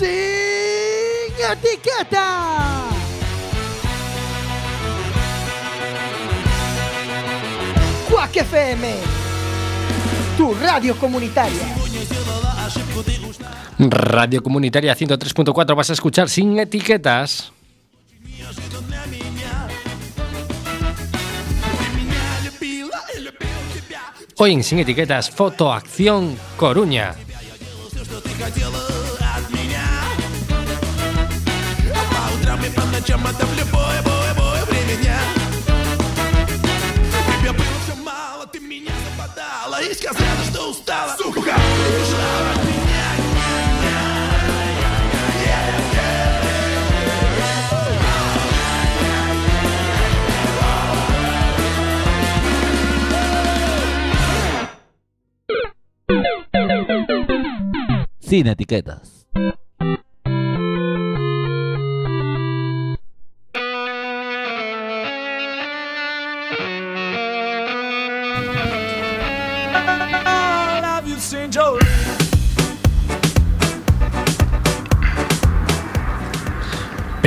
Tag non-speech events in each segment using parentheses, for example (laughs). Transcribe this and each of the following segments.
Sin etiqueta. Quack FM, tu radio comunitaria. Radio Comunitaria 103.4 vas a escuchar sin etiquetas. Hoy en Sin Etiquetas, Fotoacción Coruña. ночам, в любое, бое, бое время дня. Тебя было все мало, ты меня западала и сказала, что устала. Сука, ушла от меня. Sin etiquetas.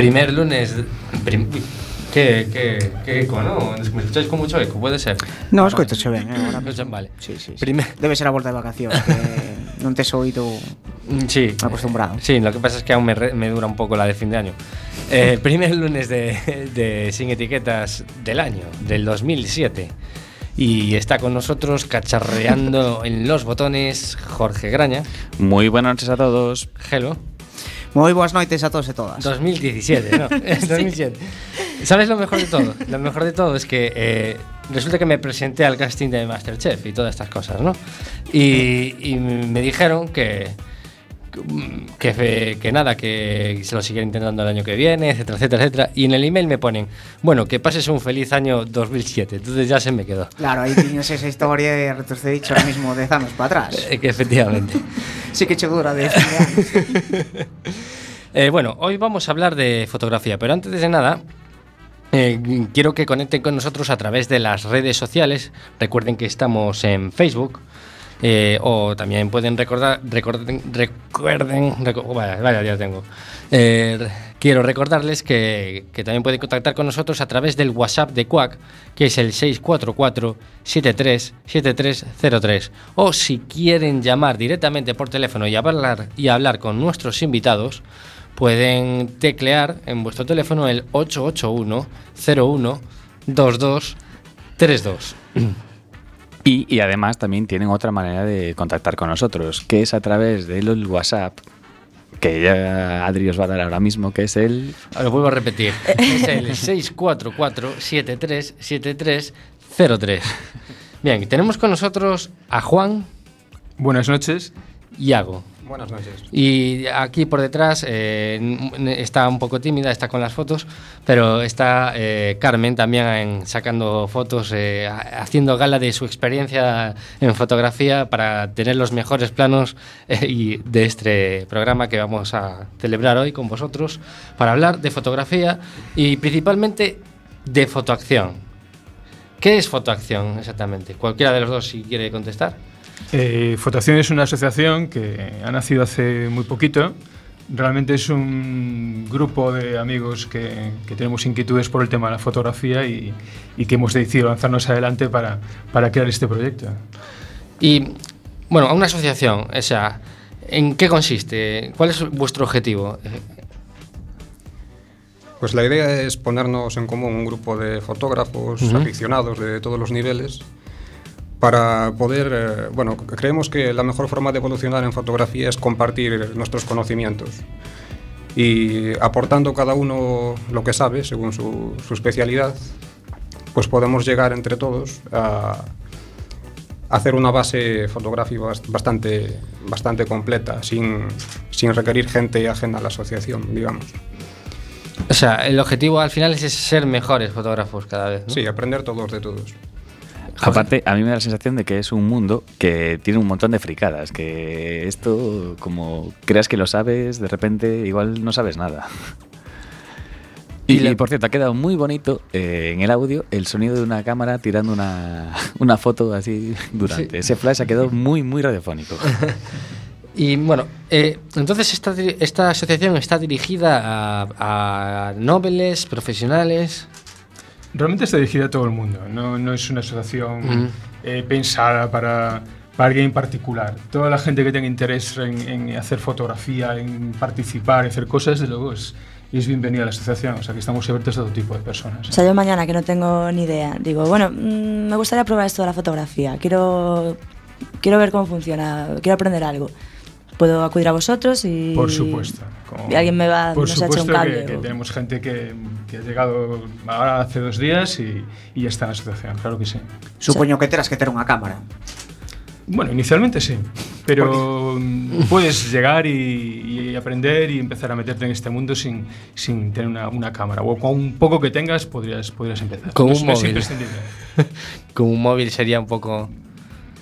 Primer lunes. prim- ¿Qué, qué, qué eco, no? ¿Me escucháis con mucho eco? Puede ser. No, escoitache ben, eh, ahora Escuchan, Vale. Sí, sí, sí. Primer- Debe ser a volta de vacacións, que non tes oído Mm, Sí. acostumbrado. Sí, lo que pasa es que aún me, re- me dura un poco la de fin de año. Eh, (laughs) primer lunes de, de Sin Etiquetas del año, del 2007. Y está con nosotros cacharreando (laughs) en los botones Jorge Graña. Muy buenas noches a todos. Hello. Moi boas noites a todos e todas. 2017, ¿no? (laughs) Eh, es 2007. ¿Sabes lo mejor de todo? Lo mejor de todo es que eh, resulta que me presenté al casting de Masterchef y todas estas cosas, ¿no? Y, y me dijeron que que, fe- que nada, que se lo siguiera intentando el año que viene, etcétera, etcétera, etcétera. Y en el email me ponen, bueno, que pases un feliz año 2007. Entonces ya se me quedó. Claro, aí tiñas esa historia e retrocedicho ahora mismo 10 anos para atrás. (laughs) Que efectivamente. Sí que che dura de de. (laughs) Eh, bueno, hoy vamos a hablar de fotografía, pero antes de nada, eh, quiero que conecten con nosotros a través de las redes sociales. Recuerden que estamos en Facebook. Eh, o también pueden recordar, recuerden, recuerden, recu- vaya, ya tengo. Eh, quiero recordarles que, que también pueden contactar con nosotros a través del WhatsApp de Quack, que es el 644-737303. O si quieren llamar directamente por teléfono y hablar, y hablar con nuestros invitados, pueden teclear en vuestro teléfono el 881 01 22 32. Y, y además también tienen otra manera de contactar con nosotros, que es a través del WhatsApp, que ya Adri os va a dar ahora mismo, que es el... Lo vuelvo a repetir. Es el (laughs) 644 737303. Bien, tenemos con nosotros a Juan Buenas noches. Iago. Buenas noches. Y aquí por detrás eh, está un poco tímida, está con las fotos, pero está eh, Carmen también sacando fotos, eh, ha- haciendo gala de su experiencia en fotografía para tener los mejores planos y de este programa que vamos a celebrar hoy con vosotros para hablar de fotografía y principalmente de fotoacción. ¿Qué es fotoacción exactamente? Cualquiera de los dos si quiere contestar. Eh, Fotoacción es una asociación que ha nacido hace muy poquito. Realmente es un grupo de amigos que, que tenemos inquietudes por el tema de la fotografía y, y que hemos decidido lanzarnos adelante para, para crear este proyecto. Y bueno, una asociación, o sea, ¿en qué consiste? ¿Cuál es vuestro objetivo? Pues la idea es ponernos en común un grupo de fotógrafos aficionados de todos los niveles para poder, eh, bueno, creemos que la mejor forma de evolucionar en fotografía es compartir nuestros conocimientos y aportando cada uno lo que sabe según su, su especialidad, pues podemos llegar entre todos a hacer una base fotográfica bast- bastante, bastante completa, sin, sin requerir gente ajena a la asociación, digamos. O sea, el objetivo al final es ser mejores fotógrafos cada vez. ¿no? Sí, aprender todos de todos. Aparte, a mí me da la sensación de que es un mundo que tiene un montón de fricadas, que esto, como creas que lo sabes, de repente igual no sabes nada. Y, Y la- y, por cierto, ha quedado muy bonito eh, en el audio el sonido de una cámara tirando una, (laughs) una foto así durante. Sí. Ese flash ha quedado muy, muy radiofónico. (laughs) Y bueno, eh, entonces esta, esta asociación está dirigida a, a nobles, profesionales. Realmente está dirigida a todo el mundo, no, no es una asociación Ujú. eh, pensada para, para alguien en particular. Toda la gente que tenga interés en, en hacer fotografía, en participar, en hacer cosas, desde luego es, es bienvenida a la asociación. O sea que estamos abiertos a todo tipo de personas. O sea, yo mañana que no tengo ni idea, digo, bueno, mm, me gustaría probar esto de la fotografía, quiero, quiero ver cómo funciona, quiero aprender algo. Puedo acudir a vosotros y... Por supuesto. como- Y alguien me va, Por nos echa un supuesto cable. que, que tenemos gente que, que ha llegado ahora hace dos días y, y ya está en la asociación, claro que sí. Supoño que terás que ter unha cámara. Bueno, inicialmente sí, pero (laughs) puedes llegar y, y aprender y empezar a meterte en este mundo sin, sin tener una, una cámara. O con un poco que tengas podrías, podrías empezar. Con Es- un es móvil. imprescindible. (laughs) Con un móvil sería un poco...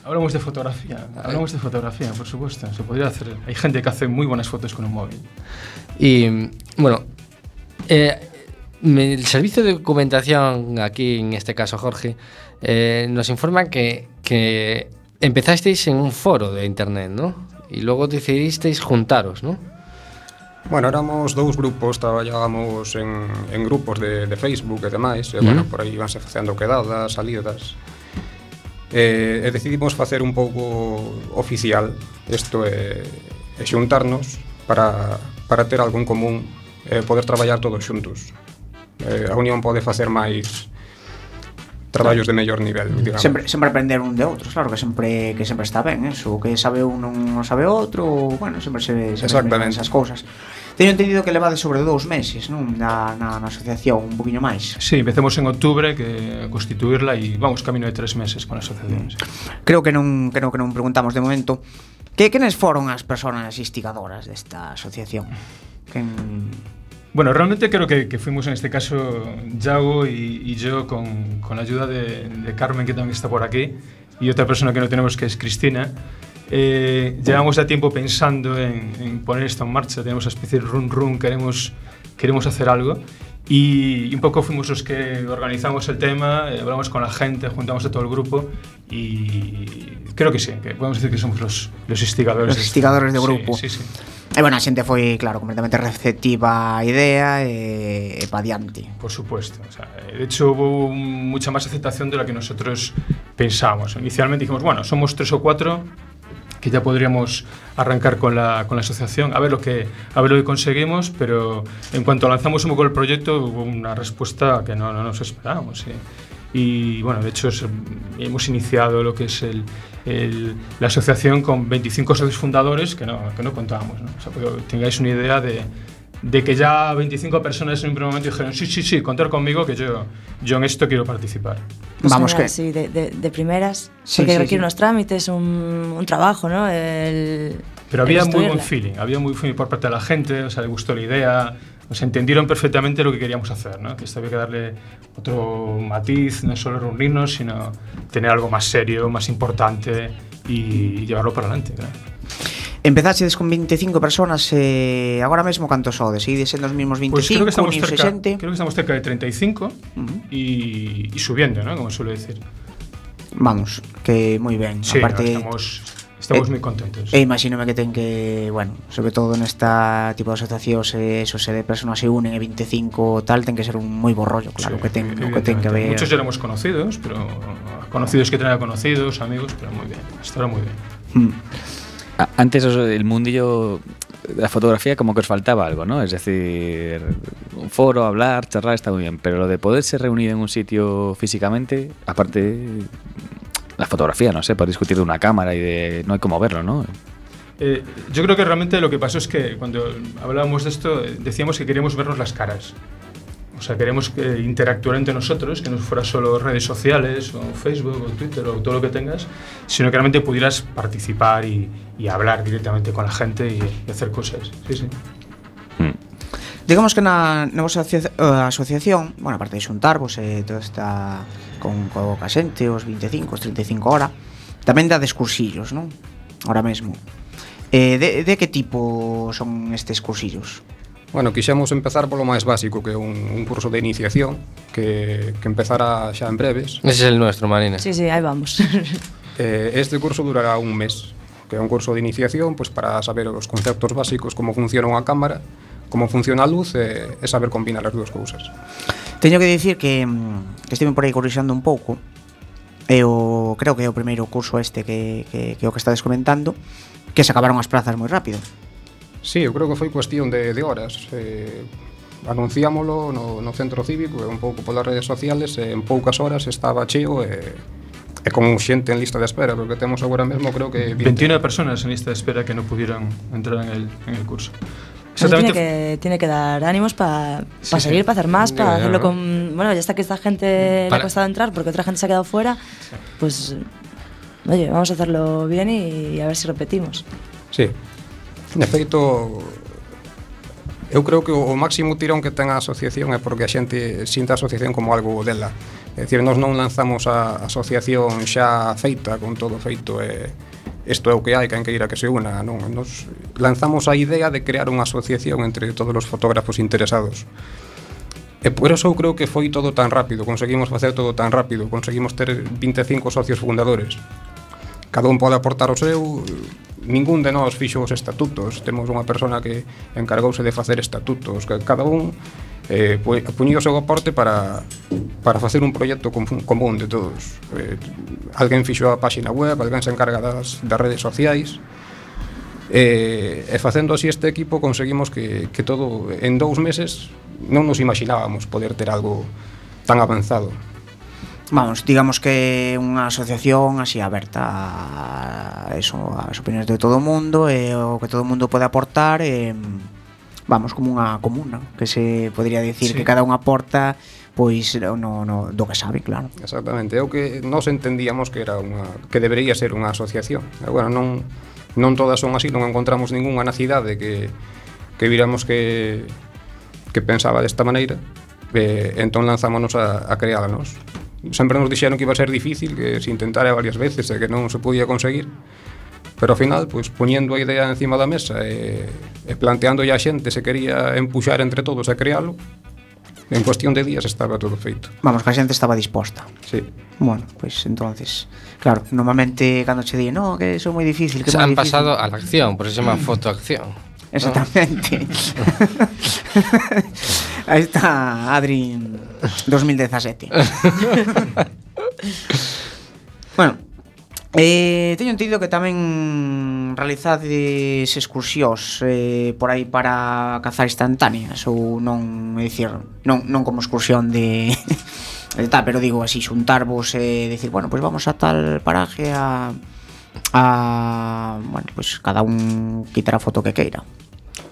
Hablamos de fotografía, hablamos de fotografía, por supuesto. Se podría hacer. Hay gente que hace muy buenas fotos con un móvil. Y bueno, eh, El servicio de documentación, aquí en este caso Jorge, eh, nos informa que, que, empezasteis en un foro de internet, ¿no? Y luego decidisteis juntaros, ¿no? Bueno, éramos dous grupos, traballábamos en, en grupos de, de Facebook e demais, e, bueno, por aí vanse facendo quedadas, salidas, e, e decidimos facer un pouco oficial isto é, é xuntarnos para, para ter algo en común e poder traballar todos xuntos eh, a Unión pode facer máis traballos de mellor nivel, mm. digamos. Sempre sempre aprender un de outros, claro que sempre que sempre está ben, eh. eso, que sabe un non sabe outro, bueno, sempre se se Exactamente. esas cousas. Teño entendido que levades sobre dous meses, non? Na, na, na asociación, un poquinho máis. Sí, empecemos en outubro que constituirla e vamos camino de tres meses con a asociación. Sí. Creo que non creo que non preguntamos de momento que quenes foron as persoas instigadoras desta asociación. Quen Bueno, realmente creo que, que fuimos en este caso Yago y, y yo con, con la ayuda de, de Carmen, que también está por aquí, y otra persona que no tenemos que es Cristina. Eh, llevamos ya tiempo pensando en, en poner esto en marcha, tenemos una especie de run run, queremos, queremos hacer algo. Y, y un poco fuimos los que organizamos el tema, eh, hablamos con la gente, juntamos a todo el grupo y creo que sí, que podemos decir que somos los, los instigadores. Los de esto. instigadores de Sí, grupo. Sí, sí. E bueno, a xente foi, claro, completamente receptiva á idea e, e pa diante. Por supuesto. o sea, eh, de hecho, hubo mucha más aceptación de la que nosotros pensábamos. Inicialmente dijimos, bueno, somos tres o cuatro que ya podríamos arrancar con la, con la asociación, a ver, lo que, a ver lo que conseguimos, pero en cuanto lanzamos un poco el proyecto hubo una respuesta que no, no nos esperábamos. ¿eh? Y bueno, de hecho es- hemos iniciado lo que es el, el- la asociación con 25 socios fundadores que no, que no contábamos. ¿no? O sea, que tengáis una idea de, de que ya 25 personas en un primer momento dijeron, sí, sí, sí, contar conmigo que yo, yo en esto quiero participar. Pues Vamos que Sí, de, de, de primeras. Sí, porque sí, requiere sí. unos trámites, un, un trabajo, ¿no? El, Pero el había muy buen feeling, había muy buen feeling por parte de la gente, o sea, le gustó la idea, sea, entendieron perfectamente lo que queríamos hacer, ¿no? Que esto había que darle otro matiz, no solo reunirnos, sino tener algo más serio, más importante y, llevarlo para adelante, claro. Empezaxedes con 25 personas e agora mesmo cantos sodes? Seguides sendo os mesmos 25, Pues creo que estamos cerca, 60? creo que estamos cerca de 35 Ujú. y, y subiendo, ¿no? Como suele decir. Vamos, que moi ben. Sí, Aparte, no, estamos, estamos eh, muy contentos. E imagínome que ten que, bueno, sobre todo nesta tipo de asociacións, eh, eso se de personas se unen e 25 tal, ten que ser un moi bo rollo, claro, Sí, que ten, o que ten que ver. Muchos ya éramos conocidos, pero conocidos que tener conocidos, amigos, pero muy bien. Estará muy bien. Mm. A- Antes el mundillo de la fotografía como que os faltaba algo, ¿no? Es decir, un foro, hablar, charlar está muy bien, pero lo de poderse reunir en un sitio físicamente, aparte la fotografía, no sé, por discutir de una cámara y de no hay cómo verlo, ¿no? Eh, yo creo que realmente lo que pasó es que cuando hablábamos de esto eh, decíamos que queríamos vernos las caras. O sea, queremos eh, interactuar entre nosotros, que no fuera solo redes sociales, o Facebook, o Twitter, o todo lo que tengas, sino que realmente pudieras participar y, y hablar directamente con la gente y, y hacer cosas. Sí, sí. Mm. Digamos que na, na vosa asocia, eh, asociación, bueno, aparte de xuntarvos e eh, toda esta con co casente, os 25, os 35 hora, tamén dades cursillos, non? Ahora mesmo. Eh, de, de que tipo son estes cursillos? Bueno, quixemos empezar polo máis básico Que é un, un curso de iniciación que, que empezará xa en breves Ese é es el nuestro, Marina Sí, sí, aí vamos (laughs) eh, Este curso durará un mes Que é un curso de iniciación pues, para saber os conceptos básicos Como funciona unha cámara como funciona a luz eh, e, e saber combinar as dúas cousas. Teño que dicir que, mm, que estive por aí corrixando un pouco e o, creo que é o primeiro curso este que, que, que o que estades comentando que se acabaron as plazas moi rápido Sí, eu creo que foi cuestión de, de horas eh, anunciámolo no, no centro cívico e un pouco polas redes sociales e en poucas horas estaba cheo e, e con xente en lista de espera porque temos agora mesmo creo que 20. 21 personas en lista de espera que non pudieron entrar en el, en el curso Tiene que, tiene que dar ánimos para pa sí, seguir, sí. para hacer más, para hacerlo ¿no? con... Bueno, ya está que esta gente para. le ha costado entrar porque otra gente se ha quedado fuera, pues oye, vamos a hacerlo bien y, a ver si repetimos. Sí. En efecto, eu creo que o máximo tirón que ten a asociación é porque a xente sinta a asociación como algo dela. É dicir, nós non lanzamos a asociación xa feita, con todo feito, e eh, isto é o que hai, que hai que ir a que se una, non? Nos lanzamos a idea de crear unha asociación entre todos os fotógrafos interesados. E por eso eu creo que foi todo tan rápido, conseguimos facer todo tan rápido, conseguimos ter 25 socios fundadores. Cada un pode aportar o seu, ningún de nós fixo os estatutos, temos unha persona que encargouse de facer estatutos, que cada un eh, puñir o seu aporte para, para facer un proxecto común de todos. Eh, alguén fixo a páxina web, alguén se encarga das, das redes sociais, E, e facendo así este equipo conseguimos que, que todo en dous meses non nos imaginábamos poder ter algo tan avanzado. Vamos, digamos que unha asociación así aberta a, eso, as opinións de todo o mundo e o que todo o mundo pode aportar e vamos como unha comuna, que se podría decir sí. que cada unha porta pois no, no, do que sabe, claro. Exactamente, é o que nós entendíamos que era unha que debería ser unha asociación. Bueno, non non todas son así, non encontramos ningunha na cidade que que viramos que que pensaba desta maneira, eh, entón lanzámonos a, a creálanos. Sempre nos dixeron que iba a ser difícil, que se intentara varias veces e que non se podía conseguir, Pero ao final, pois, poñendo a idea encima da mesa e, e planteando a xente se quería empuxar entre todos a crealo, en cuestión de días estaba todo feito. Vamos, que a xente estaba disposta. Sí. Bueno, pois entonces, claro, normalmente cando che di, no, que eso é moi difícil, que se han difícil. pasado a la acción, por eso se chama (laughs) fotoacción. Exactamente. (laughs) ¿no? Aí está Adri 2017. (laughs) bueno, Eh, teño entendido que tamén realizades excursións eh, por aí para cazar instantáneas ou non, é dicir, non, non como excursión de (laughs) de tal, pero digo así xuntarvos e eh, decir, bueno, pois pues vamos a tal paraje a a bueno, pois pues cada un quitar a foto que queira.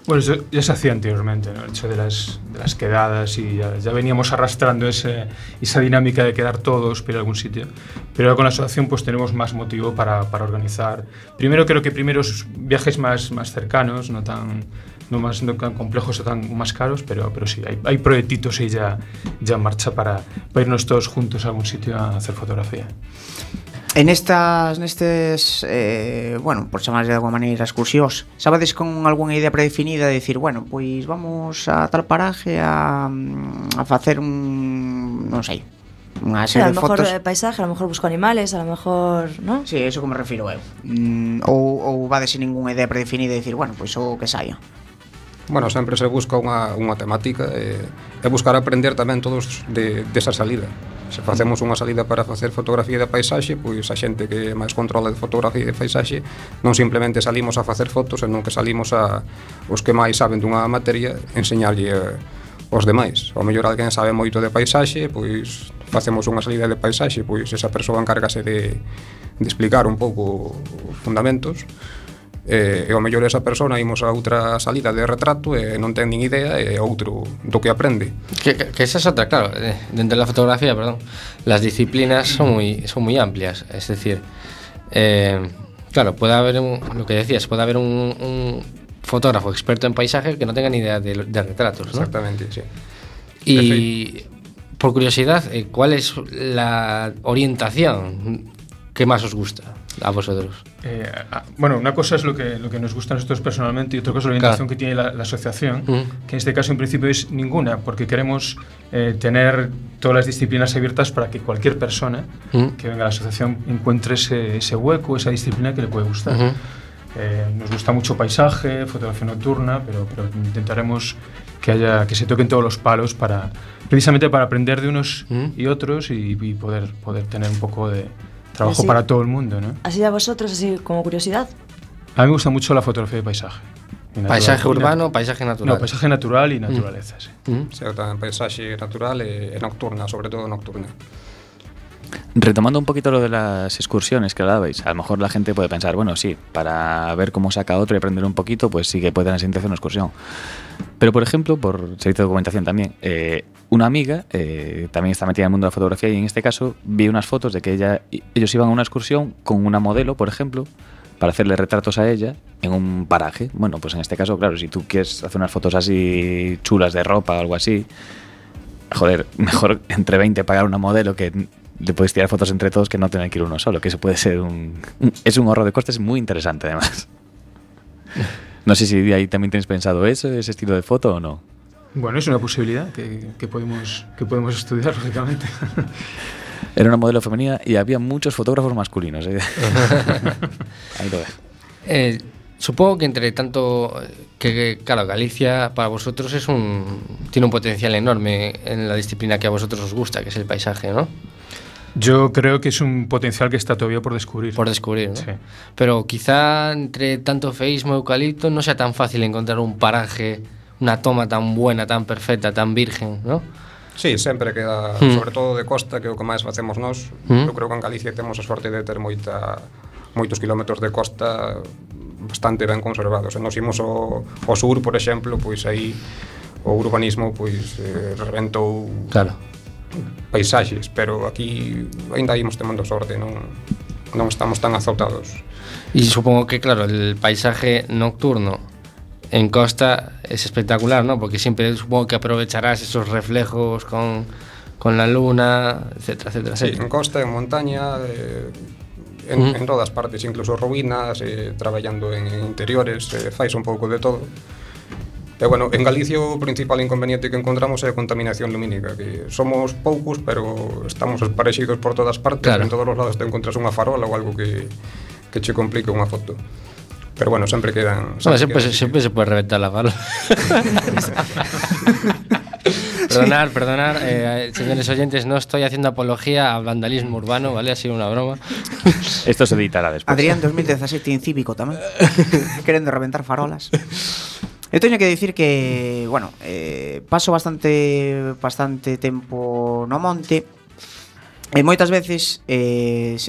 Bueno, eso ya se hacía anteriormente, ¿no? el hecho de las, de las quedadas y ya, ya veníamos arrastrando ese, esa dinámica de quedar todos para algún sitio. Pero ahora con la asociación pues tenemos más motivo para, para organizar. Primero creo que primeros viajes más, más cercanos, no tan, no más no tan complejos o tan más caros, pero, pero sí, hay, hay proyectitos ahí ya, ya en marcha para, para irnos todos juntos a algún sitio a hacer fotografía. En estas, nestes, eh, bueno, por chamar de alguma maneira excursións, sabades con algunha idea predefinida de decir, bueno, pois vamos a tal paraje a, mm, a facer un, non sei, unha serie sí, de fotos. A lo mejor eh, paisaje, a lo mejor busco animales, a lo mejor, non? Si, sí, eso como refiro eu. Mm, ou, ou vades sin ningunha idea predefinida de decir, bueno, pois o que saia bueno, sempre se busca unha, unha temática e, e buscar aprender tamén todos de, desa salida. Se facemos unha salida para facer fotografía de paisaxe, pois a xente que máis controla de fotografía de paisaxe non simplemente salimos a facer fotos, senón que salimos a os que máis saben dunha materia enseñarlle eh, os demais. Ao mellor alguén sabe moito de paisaxe, pois facemos unha salida de paisaxe, pois esa persoa encárgase de, de explicar un pouco os fundamentos Eh, e, e o mellor esa persona imos a outra salida de retrato e non ten nin idea e outro do que aprende. Que, que, que esa é outra, claro, eh, dentro da fotografía, perdón, las disciplinas son moi son moi amplias, es decir, eh, claro, pode haber un, lo que decías, pode haber un, un fotógrafo experto en paisaje que no tenga ni idea de, de retratos, Exactamente, ¿no? Exactamente, sí. Y por curiosidad, eh, ¿cuál es la orientación que más os gusta a vosotros? Eh, bueno, una cosa es lo que, lo que nos gusta a nosotros personalmente y otra cosa es la orientación Claro. que tiene la, la asociación, que en este caso en principio es ninguna, porque queremos eh, tener todas las disciplinas abiertas para que cualquier persona que venga a la asociación encuentre ese, ese hueco, esa disciplina que le puede gustar. Eh, nos gusta mucho paisaje, fotografía nocturna, pero, pero intentaremos que haya que se toquen todos los palos para precisamente para aprender de unos y otros y, y poder poder tener un poco de trabajo Así- para todo el mundo, ¿no? Así a vosotros, así como curiosidad. A mí me gusta mucho la fotografía de paisaje. Paisaje urbano, paisaje natural. No, paisaje natural y naturaleza, sí. Mm. O sea, tamén paisaxe natural e, e nocturna, sobre todo nocturna. Retomando un poquito lo de las excursiones que hablabais, a lo mejor la gente puede pensar, bueno, sí, para ver cómo saca otro y aprender un poquito, pues sí que puede tener sentido hacer una excursión. Pero, por ejemplo, por servicio de documentación también, eh, una amiga eh, también está metida en el mundo de la fotografía y en este caso vi unas fotos de que ella, ellos iban a una excursión con una modelo, por ejemplo, para hacerle retratos a ella en un paraje. Bueno, pues en este caso, claro, si tú quieres hacer unas fotos así chulas de ropa o algo así, joder, (laughs) mejor entre 20 pagar una modelo que le puedes tirar fotos entre todos que no tener que ir uno solo, que eso puede ser un... es un ahorro de costes muy interesante además. No sé si ahí también tienes pensado eso, ese estilo de foto o no. Bueno, es una posibilidad que, que podemos que podemos estudiar lógicamente. Era una modelo femenina y había muchos fotógrafos masculinos. ¿eh? (laughs) ahí lo ves. Eh, supongo que entre tanto que, que, claro, Galicia para vosotros es un tiene un potencial enorme en la disciplina que a vosotros os gusta, que es el paisaje, ¿no? Yo creo que es un potencial que está todavía por descubrir. Por descubrir, ¿no? Sí. Pero quizá entre tanto feísmo y eucalipto no sea tan fácil encontrar un paraje, una toma tan buena, tan perfecta, tan virgen, ¿no? Sí, sempre queda, mm. sobre todo de costa, que é o que máis facemos nós. Mm. Eu creo que en Galicia temos a sorte de ter moita moitos kilómetros de costa bastante ben conservados. Se nos imos ao, ao sur, por exemplo, pois aí o urbanismo pois eh, reventou claro paisaxes, pero aquí aínda imos temendo sorte, non non estamos tan azotados. E supongo que claro, el paisaje nocturno en Costa es espectacular, ¿no? Porque siempre supongo que aprovecharás esos reflejos con, con la luna, etcétera, etcétera. Sí, en costa, en montaña, eh, en, uh -huh. en todas partes, incluso ruínas, eh, traballando en interiores, eh, fais un pouco de todo. E bueno, en Galicia o principal inconveniente que encontramos é a contaminación lumínica, que somos poucos, pero estamos esparexidos por todas partes, Claro. en todos os lados te encontras unha farola ou algo que, que che complique unha foto. Pero bueno, sempre quedan... Bueno, sempre siempre, se- quedan siempre se puede reventar la bala. (laughs) perdonar, perdonar, eh, señores oyentes, no estoy haciendo apología al vandalismo urbano, ¿vale? Ha sido una broma. Esto se editará después. Adrián 2017 incívico tamén (laughs) Querendo reventar farolas Eu teño que dicir que, bueno, eh, paso bastante bastante tempo no monte e moitas veces eh,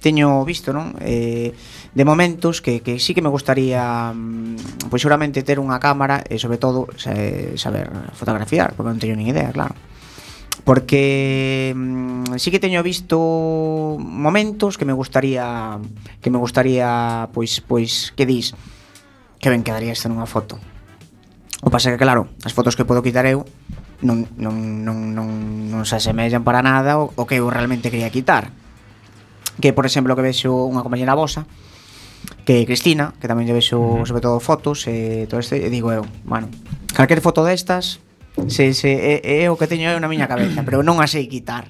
teño visto, non? Eh, de momentos que, que sí que me gustaría mm, pois seguramente ter unha cámara e sobre todo saber fotografiar, porque non teño nin idea, claro porque mmm, sí que teño visto momentos que me gustaría que me gustaría pois pois que dis que ben quedaría esta nunha foto. O pasa que, claro, as fotos que podo quitar eu non, non, non, non, non se asemellan para nada o, o que eu realmente quería quitar. Que, por exemplo, que vexo unha compañera vosa, que Cristina, que tamén lle vexo uh -huh. sobre todo fotos e todo isto, e digo eu, bueno, calquer foto destas, se, se, é, é o que teño eu na miña cabeza, pero non a sei quitar.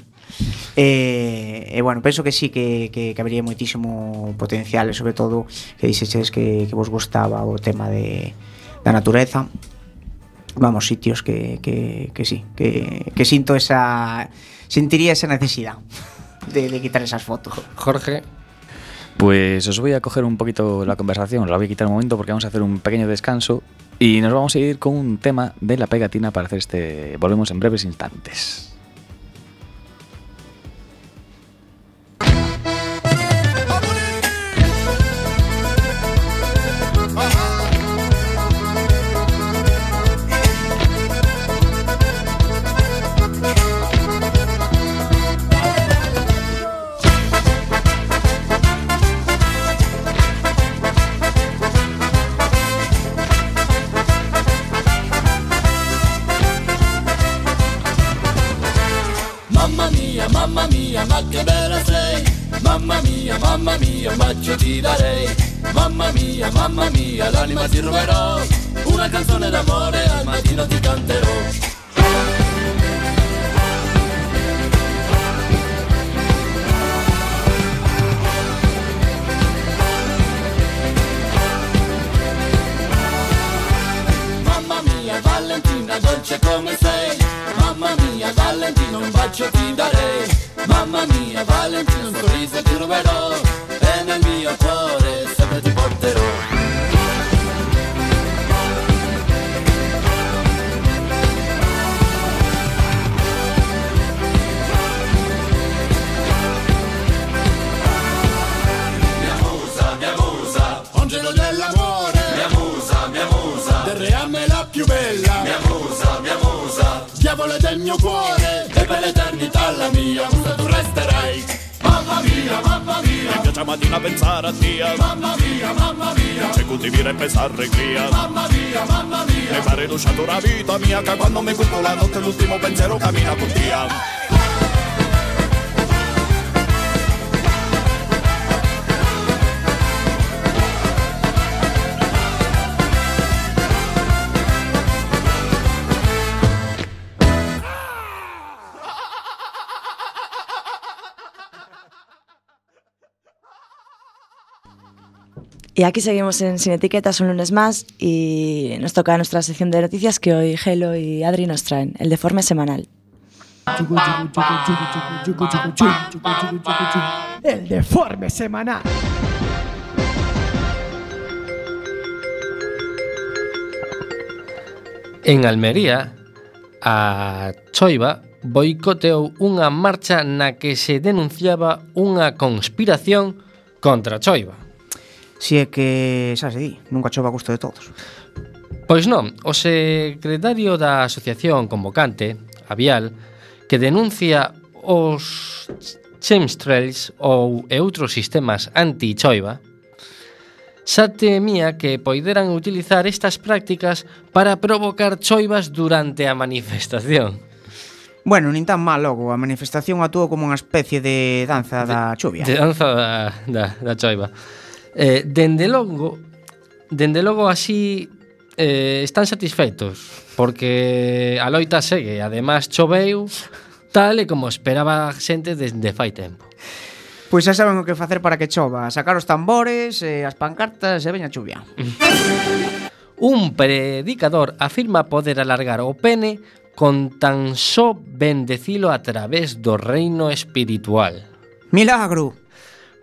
E, e bueno, penso que sí que, que, que habría moitísimo potencial e sobre todo que dixeches que, que vos gustaba o tema de, da natureza vamos, sitios que, que, que sí, que, que sinto esa sentiría esa necesidad de, de quitar esas fotos. Jorge, Pues os voy a coger un poquito la conversación, os la voy a quitar un momento porque vamos a hacer un pequeño descanso y nos vamos a ir con un tema de la pegatina para hacer este... Volvemos en breves instantes. mia, ma che bella sei, mamma mia, mamma mia, un bacio ti darei, mamma mia, mamma mia, l'anima ti ruberò, una canzone d'amore al mattino ti canterò. Valentina dolce come mia Valentino un bacio ti darei. Mamma mia Valentino un sorriso ti ruberò. E nel mio cuore sempre ti porterò. Diavolo del mio cuore E per l'eternità la mia musa tu resterai. Mamma mia, mamma mia. Mi piace mattina pensare a Dio. Mamma mia, mamma mia. C'è coltivare e pensare reglia Mamma mia, mamma mia. E pare lasciato una vita mia Che quando mi culpo la notte l'ultimo pensiero cammina con Dio Y aquí seguimos en Sin Etiquetas un lunes más y nos toca nuestra sección de noticias que hoy Gelo y Adri nos traen, el deforme semanal. El deforme semanal. En Almería, a Choiva boicoteou unha marcha na que se denunciaba unha conspiración contra Choiva. si é que, xa se di, nunca chova a gusto de todos. Pois non, o secretario da asociación convocante, Avial, que denuncia os chemtrails ou e outros sistemas anti-choiva, xa temía que poideran utilizar estas prácticas para provocar choivas durante a manifestación. Bueno, nin tan mal logo, a manifestación actuou como unha especie de danza de, da chuvia. De danza da, da, da choiva. Eh, dende logo, dende logo así eh, están satisfeitos porque a loita segue, ademais choveu tal e como esperaba a xente desde fai tempo. Pois xa saben o que facer para que chova, sacar os tambores, eh, as pancartas e veña a chuvia. (laughs) Un predicador afirma poder alargar o pene con tan só bendecilo a través do reino espiritual. Milagro!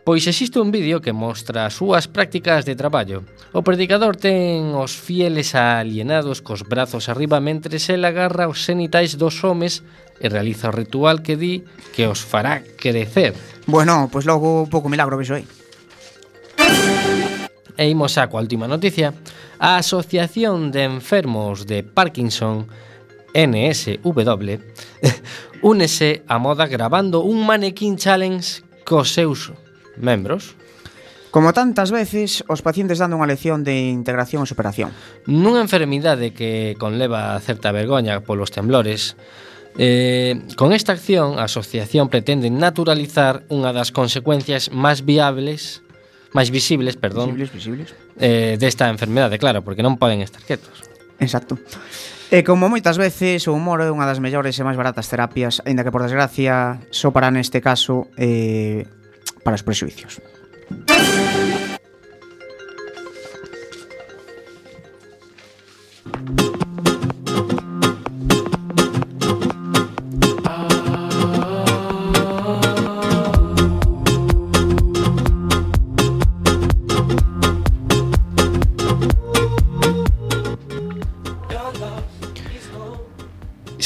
pois existe un vídeo que mostra as súas prácticas de traballo. O predicador ten os fieles alienados cos brazos arriba mentre el agarra os cenitais dos homes e realiza o ritual que di que os fará crecer. Bueno, pois logo pouco milagro vexo aí. E imos a coa última noticia. A Asociación de Enfermos de Parkinson NSW (laughs) únese a moda grabando un manequín challenge cos seus membros. Como tantas veces, os pacientes dando unha lección de integración e superación. Nunha enfermidade que conleva certa vergoña polos temblores, Eh, con esta acción, a asociación pretende naturalizar unha das consecuencias máis viables máis visibles, perdón. Visibles, visibles. Eh, desta enfermedade, claro, porque non poden estar quietos. Exacto. E como moitas veces o humor é unha das mellores e máis baratas terapias, aínda que por desgracia, só para neste caso eh, para os prejuicios.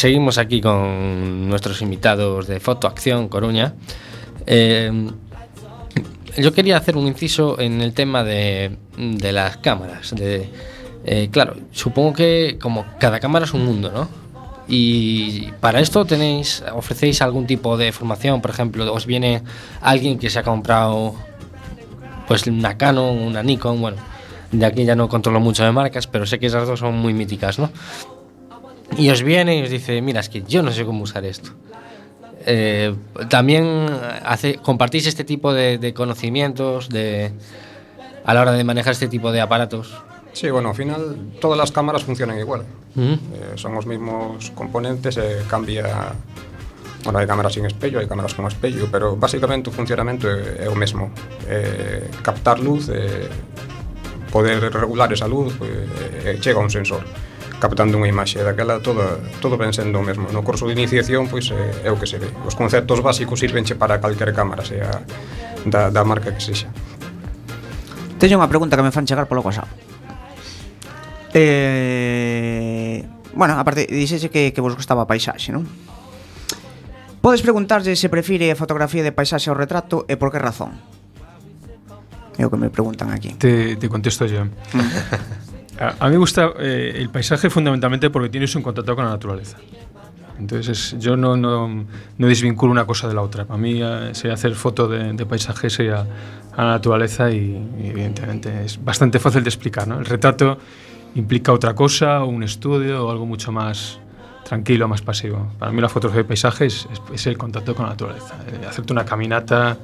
Seguimos aquí con nuestros invitados de Foto Acción Coruña. Eh, yo quería hacer un inciso en el tema de, las cámaras. Eh, claro, supongo que como cada cámara es un mundo, ¿no? Y para esto tenéis, ofrecéis algún tipo de formación, por ejemplo, os viene alguien que se ha comprado pues una Canon, una Nikon, bueno, de aquí ya no controlo mucho de marcas, pero sé que esas dos son muy míticas, ¿no? Y os viene y os dice, mira, es que yo no sé cómo usar esto. eh, también hace, compartís este tipo de, de, conocimientos de, a la hora de manejar este tipo de aparatos. Sí, bueno, al final todas las cámaras funcionan igual. Uh -huh. eh, son los mismos componentes, eh, cambia... Bueno, hai cámaras sin espello, hai cámaras con espello, pero basicamente o funcionamento é, é o mesmo. Eh, captar luz, eh, poder regular esa luz, eh, chega a un sensor. Uh captando unha imaxe daquela toda, todo ven sendo o mesmo no curso de iniciación pois é, é o que se ve os conceptos básicos sirvenche para calquer cámara sea da, da marca que sexa Teño unha pregunta que me fan chegar polo WhatsApp eh, Bueno, aparte, dixese que, que vos gustaba a paisaxe, non? Podes preguntarlle se prefire a fotografía de paisaxe ao retrato e por que razón? É o que me preguntan aquí. Te, te contesto yo. Mm. (laughs) A, mí me gusta eh, el paisaje fundamentalmente porque tienes un contacto con la naturaleza. Entonces es- yo no, no, no desvinculo una cosa de la otra. Para mí eh, sería hacer foto de, de paisaje sería a la naturaleza y, evidentemente es bastante fácil de explicar. ¿no? El retrato implica otra cosa, un estudio o algo mucho más tranquilo, más pasivo. Para mí la fotografía de paisaje es el contacto con la naturaleza. eh, hacerte una caminata,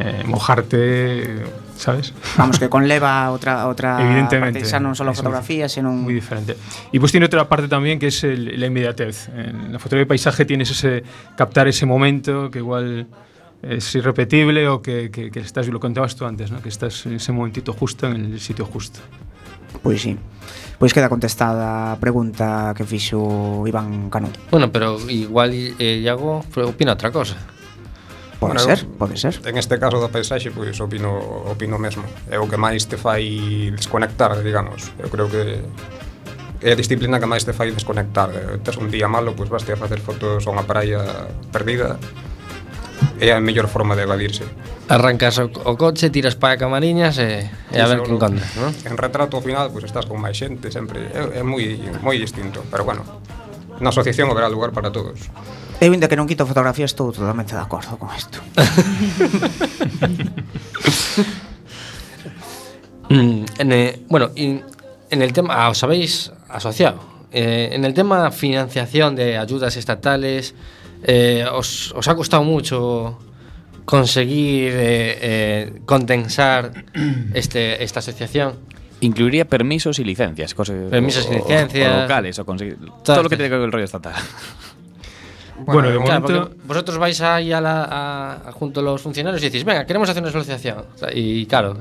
eh, mojarte, ¿sabes? Vamos, que conleva (laughs) outra outra Evidentemente. parte, Es muy- fotografía, senón Muy diferente. Y pues tiene otra parte también que es el- la inmediatez. En la fotografía de paisaje tienes ese captar ese momento que igual es irrepetible o que, que, que estás, lo contabas tú antes, ¿no? que estás en ese momentito justo en el sitio justo. Pois sí. Pois queda contestada a pregunta que fixo Iván Canú. Bueno, pero igual eh, Iago opina outra cosa. Pode bueno, ser, pode ser. En este caso da paisaxe, pois opino opino mesmo. É o que máis te fai desconectar, digamos. Eu creo que é a disciplina que máis te fai desconectar. Eh, tes un día malo, pois vas te a facer fotos a unha praia perdida. É a mellor forma de evadirse. Arrancas o, o coche, tiras para Camariñas e, e a ver que encontras, ¿no? En retrato ao final, pois estás con máis xente, sempre é, é moi moi distinto, pero bueno, na asociación haberá lugar para todos. Eu ainda que non quito fotografías estou totalmente de acordo con isto. (laughs) Mm, en el- bueno, y en el tema, ah, os habéis asociado. Eh, en el tema financiación de ayudas estatales, eh, os, os ha costado mucho conseguir eh, eh, condensar (clears throat) este, esta asociación. Incluiría permisos y licencias. Cosas, Permisos y o- licencias. O, locales, o conseguir. Todo lo que estas- tiene que ver con el rollo estatal. Bueno, de Claro, momento... vosotros vais ahí a la, a- a- junto a los funcionarios y decís, venga, queremos hacer una asociación. O sea, Y claro,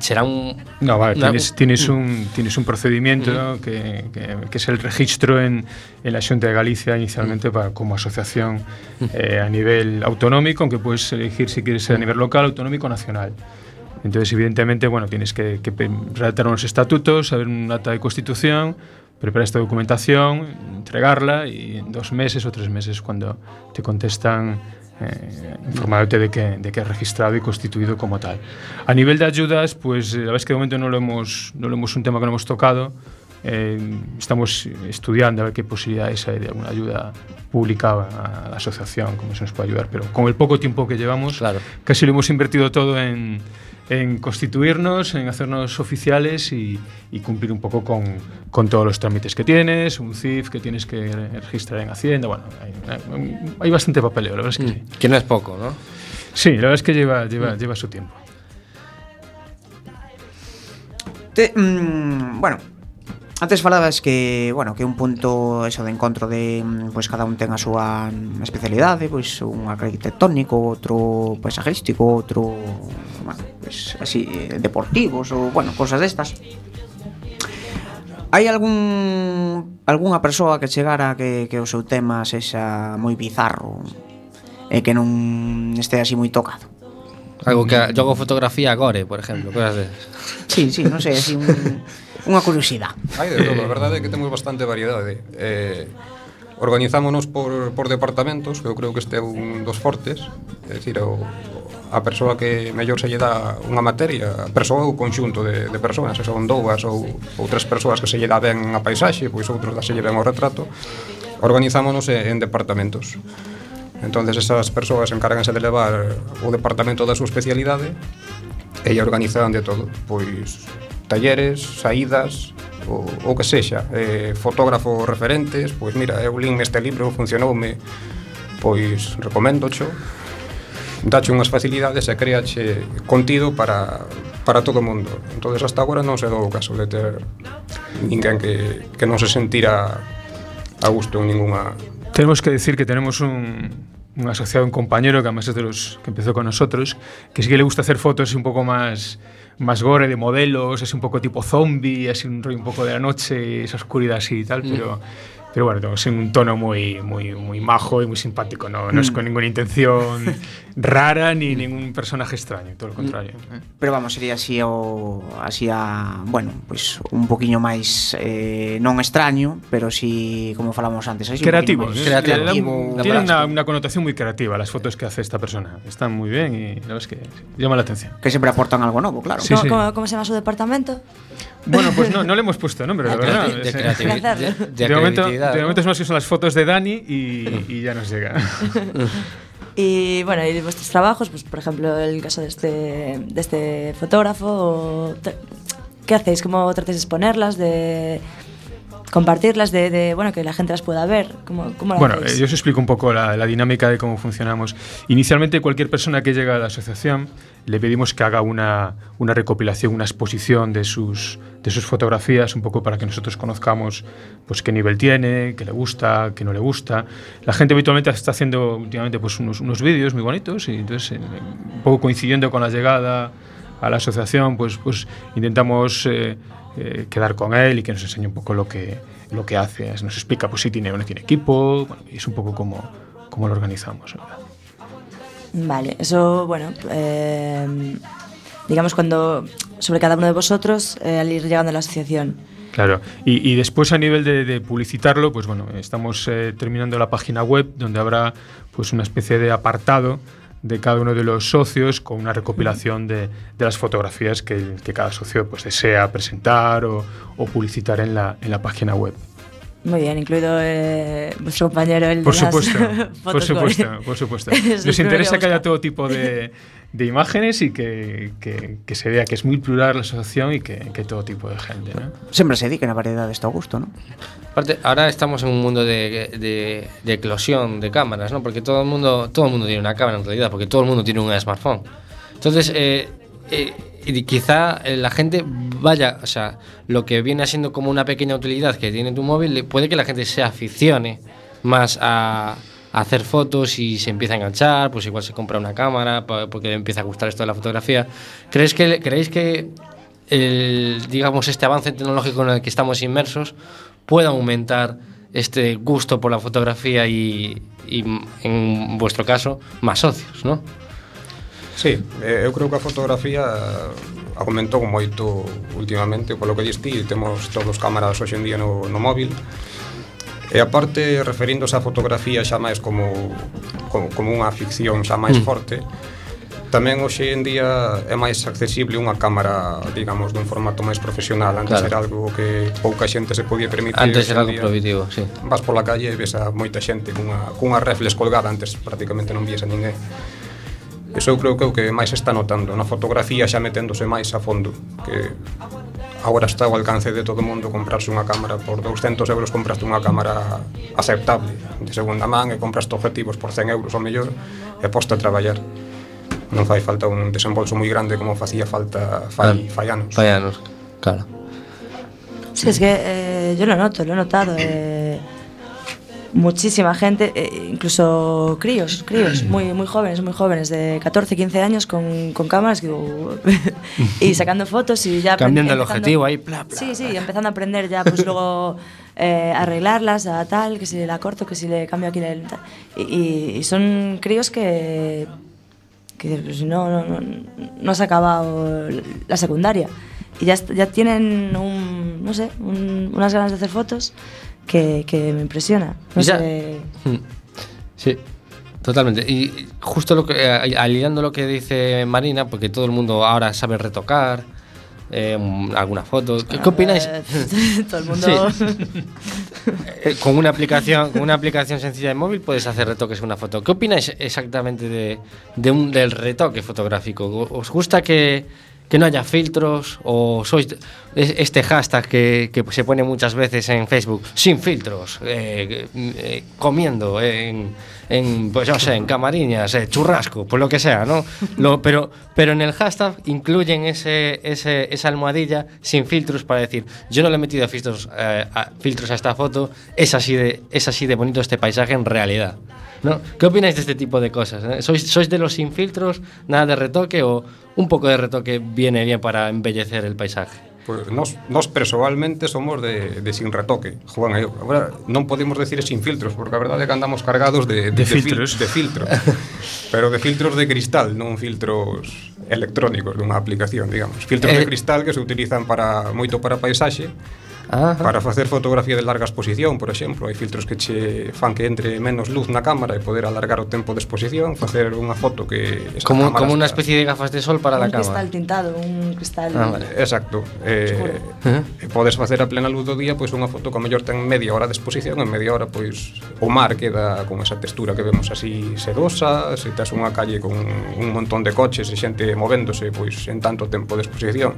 será un... No, vale, una- tienes, tienes, un, tienes un procedimiento que, que- que es el registro en, en la Xunta de Galicia inicialmente para, como asociación eh, a nivel autonómico, aunque puedes elegir si quieres ser a nivel local, autonómico o nacional. Entonces, evidentemente, bueno, tienes que, que redactar unos estatutos, saber un acta de constitución, preparar esta documentación, entregarla y en dos meses o tres meses cuando te contestan eh, informándote de que, de que es registrado y constituido como tal. A nivel de ayudas, pues eh, la verdad es que de momento no lo hemos, no lo hemos un tema que no hemos tocado. Eh, estamos estudiando a ver qué posibilidades hay de alguna ayuda pública a la asociación, cómo se nos puede ayudar, pero con el poco tiempo que llevamos, Claro. casi lo hemos invertido todo en, en constituirnos, en hacernos oficiales y, y cumplir un poco con, con todos los trámites que tienes, un CIF que tienes que registrar en Hacienda, bueno, hay, hay bastante papeleo, la verdad es que sí. Que no es poco, ¿no? Sí, la verdad es que lleva, lleva, lleva su tiempo. Te, mm, bueno, antes falabas que, bueno, que un punto eso de encontro de, mm, pois cada un ten a súa mm, especialidade, pois un arquitectónico, outro paisajístico, outro, pues, así deportivos ou, bueno, cosas destas. Hai algún algunha persoa que chegara que, que o seu tema sexa moi bizarro e que non este así moi tocado? Algo que jogo fotografía agora, por exemplo, cosas de... Sí, sí, non sei, así un, unha curiosidade. Hai de todo, a verdade é que temos bastante variedade. Eh, organizámonos por, por departamentos, que eu creo que este é un dos fortes, é dicir, o, o a persoa que mellor se lle dá unha materia, a persoa ou conxunto de, de persoas, se son dúas ou, ou tres persoas que se lle dá ben a paisaxe, pois outros se lle ben o retrato, organizámonos en, en departamentos. Entonces esas persoas encárganse de levar o departamento da súa especialidade e organizan de todo, pois talleres, saídas, o, o que sexa, eh, fotógrafos referentes, pois mira, eu lín este libro, funcionoume, pois recomendo xo dache unhas facilidades e créache contido para, para todo o mundo. Entón, hasta agora non se dou o caso de ter ninguén que, que non se sentira a gusto en ninguna... Tenemos que decir que tenemos un, un asociado, un compañero que además es de los que empezó con nosotros, que sí que le gusta hacer fotos un poco más, más gore de modelos, es un poco tipo zombie, así un rollo un poco de la noche, esa oscuridad así y tal, mm. pero... Mm pero bueno, es un tono muy, muy, muy majo y muy simpático, no, no es Mm. con ninguna intención (laughs) rara ni ningún personaje extraño, todo lo contrario. Pero vamos, sería así o así a, bueno, pois un poquiño máis eh, non extraño, pero si como falamos antes, así Creativo, un poquinho un- creativo. tiene una, una connotación muy creativa las fotos que hace esta persona. Están muy bien y la verdad es que llama la atención. que sempre aportan algo novo, claro. Sí, ¿Cómo, sí. cómo- cómo se llama su departamento? Bueno, pues no, no le hemos puesto nombre, (laughs) la De verdad. de Sí. creatividad. De, de De momento, de ¿no? momento son las fotos de Dani y, y ya nos llega. (laughs) Y bueno, y vuestros trabajos, pues por ejemplo, el caso de este, de este fotógrafo, ¿qué hacéis? ¿Cómo tratáis de exponerlas, de compartirlas, de, de, bueno, que la gente las pueda ver? ¿Cómo, cómo Bueno, hacéis? eh, yo os explico un poco la, la dinámica de cómo funcionamos. Inicialmente, cualquier persona que llega a la asociación le pedimos que haga una, una recopilación, una exposición de sus, de sus fotografías, un poco para que nosotros conozcamos pues, qué nivel tiene, qué le gusta, qué no le gusta. La gente habitualmente está haciendo últimamente pues, unos, unos vídeos muy bonitos y entonces, eh, un poco coincidiendo con la llegada a la asociación, pues, pues intentamos eh, eh, quedar con él y que nos enseñe un poco lo que, lo que hace. Nos explica pues, si tiene o no tiene equipo, bueno, y es un poco como, como lo organizamos. ¿verdad? Vale, eso, bueno, eh, digamos cuando, sobre cada uno de vosotros, eh, al ir llegando a la asociación. Claro, y, y después a nivel de, de publicitarlo, pues bueno, estamos eh, terminando la página web donde habrá pues una especie de apartado de cada uno de los socios con una recopilación de, de las fotografías que, que cada socio pues desea presentar o, o publicitar en la, en la página web. Muy bien, incluido eh, vuestro compañero, el de Por las supuesto, (laughs) por supuesto, por supuesto. Nos interesa que haya todo tipo de, (laughs) de imágenes y que, que- que se vea que es muy plural la asociación y que, que todo tipo de gente. ¿no? Sempre se di que na variedade está a gusto, ¿no? Ahora estamos en un mundo de, eclosión de cámaras, ¿no? Porque todo el mundo todo el mundo tiene una cámara en realidad, porque todo el mundo tiene un smartphone. Entonces, eh, eh, quizá eh, la gente vaya, o sea, lo que viene siendo como una pequeña utilidad que tiene tu móvil, puede que la gente se aficione más a, hacer fotos y se empieza a enganchar, pues igual se compra una cámara porque le empieza a gustar esto de la fotografía. ¿Crees que, ¿Creéis que digamos, este avance tecnológico en el que estamos inmersos pueda aumentar este gusto por la fotografía y, y en vuestro caso, más socios, ¿no? Sí, eh, eu creo que a fotografía aumentou moito últimamente, polo que diste, temos todos cámaras hoxe en día no, no móvil, E aparte, referíndose á fotografía xa máis como, como, como unha ficción xa máis mm. forte, Tamén hoxe en día é máis accesible unha cámara, digamos, dun formato máis profesional. Antes claro. era algo que pouca xente se podía permitir. Antes era algo prohibitivo, sí. Vas pola calle e ves a moita xente cunha, cunha reflex colgada, antes prácticamente non vías a ninguén. Eso eu creo que é o que máis está notando, na fotografía xa meténdose máis a fondo, que agora está ao alcance de todo o mundo comprarse unha cámara por 200 euros compraste unha cámara aceptable de segunda man e compraste objetivos por 100 euros ou mellor e posta a traballar non fai falta un desembolso moi grande como facía falta fai, fai anos Fai anos, claro. Sí, es que eh, yo lo noto, lo he notado. eh, muchísima gente, eh, incluso críos, críos, (clears throat) muy, muy jóvenes, muy jóvenes, de 14, 15 años con, con cámaras digo, (laughs) y sacando fotos y ya... Cambiando el objetivo ahí, bla, bla, Sí, sí, empezando a aprender ya, pues luego (laughs) eh, arreglarlas a tal, que si la corto, que si le cambio aquí la... tal. Y, y- y son críos que... que dices, pues, no, no, no, no has acabado la secundaria. Y ya, ya tienen un, no sé, un- unas ganas de hacer fotos que, que me impresiona. No ya- sé. Mm. Sí, totalmente. Y justo lo que, eh, aliando lo que dice Marina, porque todo el mundo ahora sabe retocar eh, alguna foto. ¿Qué, qué opináis? (laughs) Todo el mundo. (laughs) Eh, con una aplicación, con una aplicación sencilla de móvil puedes hacer retoques en una foto. ¿Qué opináis exactamente de, de un, del retoque fotográfico? ¿Os gusta que, que no haya filtros o sois este hashtag que, que se pone muchas veces en Facebook sin filtros, eh, eh, comiendo en, en pues yo sé, en camariñas, eh, churrasco, pues lo que sea, ¿no? Lo, (laughs) pero, pero en el hashtag incluyen ese, ese, esa almohadilla sin filtros para decir, yo no le he metido filtros, eh, a, filtros a esta foto, es así, de, es así de bonito este paisaje en realidad. ¿no? ¿Qué opináis de este tipo de cosas? Eh? ¿Sois, ¿Sois de los sin filtros? ¿Nada de retoque? ¿O un poco de retoque viene bien para embellecer el paisaje? Pois nós, nós persoalmente somos de, de sin retoque, Juan e eu. Agora, non podemos decir sin filtros, porque a verdade é que andamos cargados de, de, de, de filtros. De, fil, de filtros. Pero de filtros de cristal, non filtros electrónicos dunha aplicación, digamos. Filtros eh, de cristal que se utilizan para moito para paisaxe, Ajá. para facer fotografía de larga exposición, por exemplo, hai filtros que che fan que entre menos luz na cámara e poder alargar o tempo de exposición, facer unha foto que como como unha especie de gafas de sol para un a cámara. Un cristal tintado, un cristal. Ah, vale. Exacto. Eh, eh, podes facer a plena luz do día pois unha foto que a mellor ten media hora de exposición, en media hora pois o mar queda con esa textura que vemos así sedosa, se tes unha calle con un montón de coches e xente movéndose pois en tanto tempo de exposición,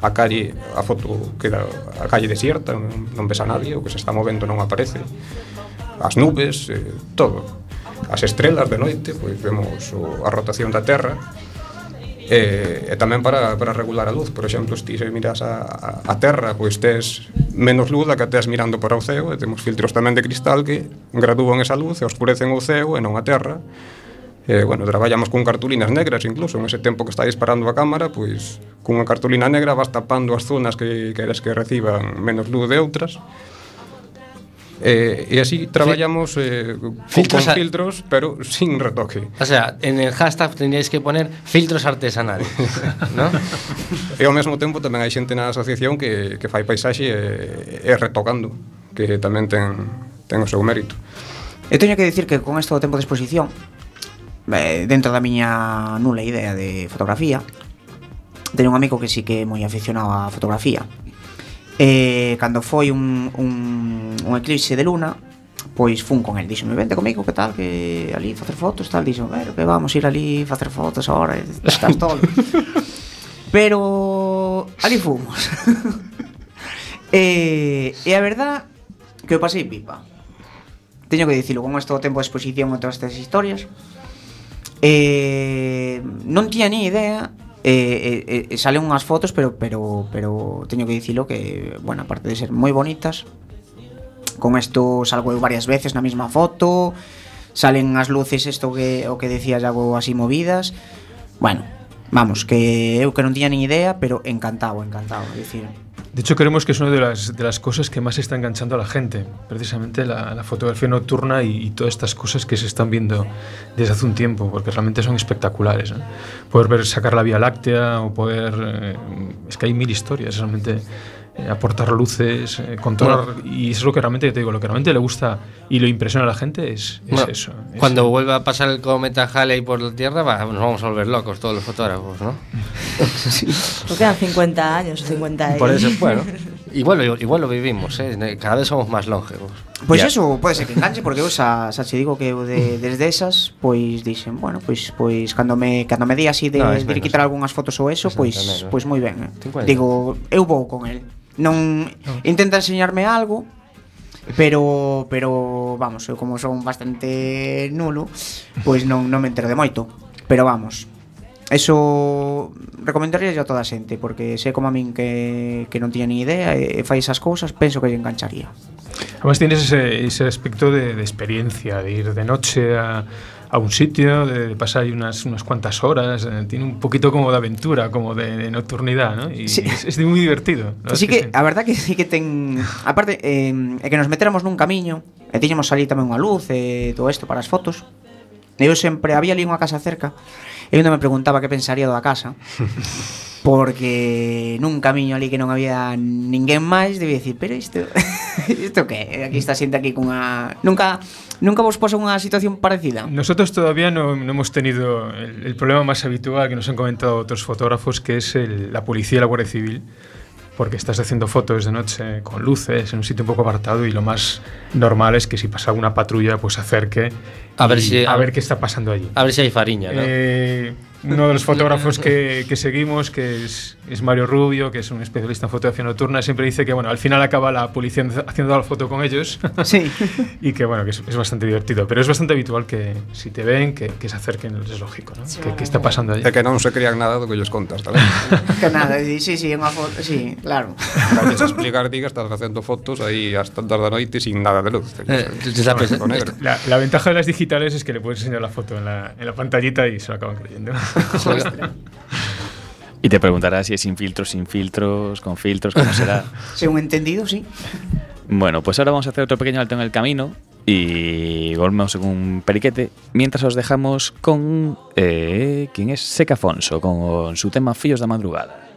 a calle, a foto queda a calle desierta, non ves a nadie, o que se está movendo non aparece. As nubes, eh, todo. As estrelas de noite, pois vemos o, a rotación da Terra, e, e tamén para, para regular a luz por exemplo, ti se miras a, a, a terra pois tes menos luz da que tes mirando para o ceo e temos filtros tamén de cristal que gradúan esa luz e oscurecen o ceo e non a terra Eh, bueno, traballamos con cartulinas negras incluso, en ese tempo que está disparando a cámara, pois cunha cartulina negra vas tapando as zonas que queres que reciban menos luz de outras. Eh, e así traballamos eh, filtros con, con filtros, pero sin retoque. O sea, en el hashtag tendríais que poner filtros artesanales, (laughs) ¿no? e ao mesmo tempo tamén hai xente na asociación que, que fai paisaxe e, e retocando, que tamén ten, ten o seu mérito. Eu teño que dicir que con esto do tempo de exposición eh, dentro da miña nula idea de fotografía, teño un amigo que sí que é moi aficionado á fotografía. E cando foi un, un, un eclipse de luna, pois fun con el, díxome, vente comigo, que tal, que ali facer fotos, tal, Díxome, pero que vamos ir ali facer fotos ahora, estás todo. (laughs) pero ali fomos. (laughs) e, e a verdad que eu pasei pipa. Teño que dicilo, con isto tempo de exposición e todas estas historias, Eh, non tiña ni idea. Eh, eh, eh, salen unhas fotos pero pero pero teño que dicilo que bueno, aparte de ser moi bonitas con isto salgo eu varias veces na mesma foto salen as luces isto que o que decía algo así movidas. Bueno, Vamos, que eu que non tiña nin idea, pero encantado, encantado, é dicir. De hecho, creemos que es una de las, de las cosas que más está enganchando a la gente, precisamente la, la fotografía nocturna y, y, todas estas cosas que se están viendo desde hace un tiempo, porque realmente son espectaculares. ¿eh? Poder ver sacar la Vía Láctea o poder... Eh, es que hay mil historias, realmente eh, aportar luces, eh, controlar... y eso es lo que realmente, te digo, lo que realmente le gusta y lo impresiona a la gente es, es Bueno, eso. es- Cuando vuelva a pasar el cometa Halley por la Tierra, va, nos vamos a volver locos todos los fotógrafos, ¿no? (laughs) Pues quedan 50 años, 50 y... Por eso, bueno, (laughs) igual, lo- igual lo vivimos, ¿eh? cada vez somos más longevos. Pois Ya. eso pode ser que enganche porque eu xa, xa che digo que de, desde esas pois dixen, bueno, pois pois cando me cando me di así de, No, de quitar algunhas fotos ou eso, pois pois moi ben. Eh. 50. Digo, eu vou con el. non intenta enseñarme algo, pero pero vamos, eu como son bastante nulo, pois non non me entero de moito, pero vamos. Eso recomendaría a toda a xente Porque sei como a min que, que non tiña ni idea E, e fai esas cousas, penso que lle engancharía Además tienes ese, ese aspecto de, de experiencia De ir de noche a, a un sitio, eh, de pasar ahí unas, unas cuantas horas, eh, tiene un poquito como de aventura, como de, de nocturnidad, ¿no? Y sí. es, es muy divertido. Así que, que sí. a verdad que sí que ten... Aparte, eh, é que nos meteramos nun camiño, e tiñamos ali tamén unha luz e eh, todo isto para as fotos. E eu sempre había ali unha casa cerca, Eu non me preguntaba que pensaría da casa (laughs) porque nun camiño ali que non había ninguén máis debía dicir, pero isto (laughs) isto que aquí está xente aquí cunha nunca nunca vos poso unha situación parecida. Nosotros todavía no, no hemos tenido el, el problema máis habitual que nos han comentado outros fotógrafos que es el, la policía e la Guardia Civil. Porque estás haciendo fotos de noche con luces en un sitio un poco apartado y lo más normal es que si pasa una patrulla pues acerque A ver si- a ver qué está pasando allí. A ver si hay fariña, ¿no? Eh, Uno de los fotógrafos que, que seguimos, que es, es Mario Rubio, que es un especialista en fotografía nocturna, siempre dice que bueno, al final acaba la policía haciendo la foto con ellos. Sí. (laughs) y que bueno, que es, es bastante divertido. Pero es bastante habitual que si te ven, que, que se acerquen, es lógico, ¿no? Que, que está pasando allí. Que non se crean nada do que ellos contas, tamén. (laughs) que nada, sí, sí, unha foto, sí, claro. Vais a explicar que estás facendo fotos aí ás tantas da noite sin nada de luz. Eh. La, la ventaja de las digitales es que le puedes enseñar la foto en la, en la pantallita y se lo acaban creyendo. Y te preguntarás si es sin filtros, sin filtros, con filtros, cómo será. (laughs) Según entendido, sí. Bueno, pues ahora vamos a hacer otro pequeño alto en el camino y volvemos en un periquete. Mientras os dejamos con. Eh, ¿Quién es? Seca Afonso, con su tema Fillos da Madrugada.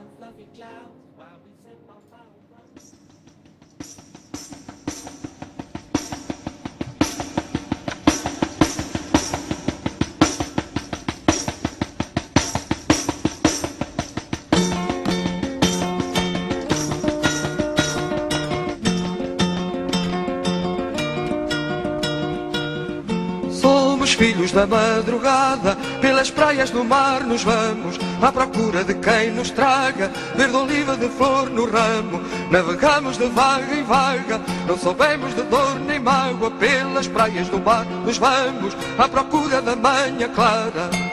Madrugada, pelas praias do mar nos vamos, à procura de quem nos traga, verde oliva de flor no ramo. Navegamos de vaga em vaga, não soubemos de dor nem mágoa, pelas praias do mar nos vamos, à procura da manhã clara.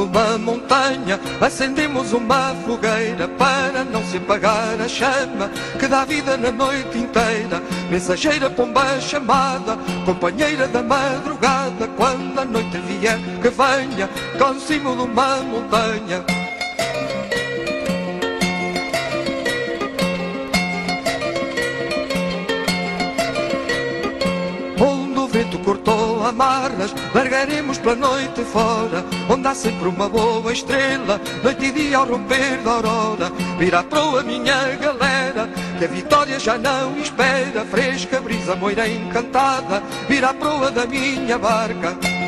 Do cimo de uma montanha acendemos uma fogueira para não se apagar a chama que dá vida na noite inteira. Mensageira pomba chamada, companheira da madrugada, quando a noite vier que venha com cimo de uma montanha. Cortou amarras, largaremos pela noite fora, onde há sempre uma boa estrela, noite e dia ao romper da aurora. Virá proa minha galera, que a vitória já não espera, fresca brisa moira encantada, virá proa da minha barca.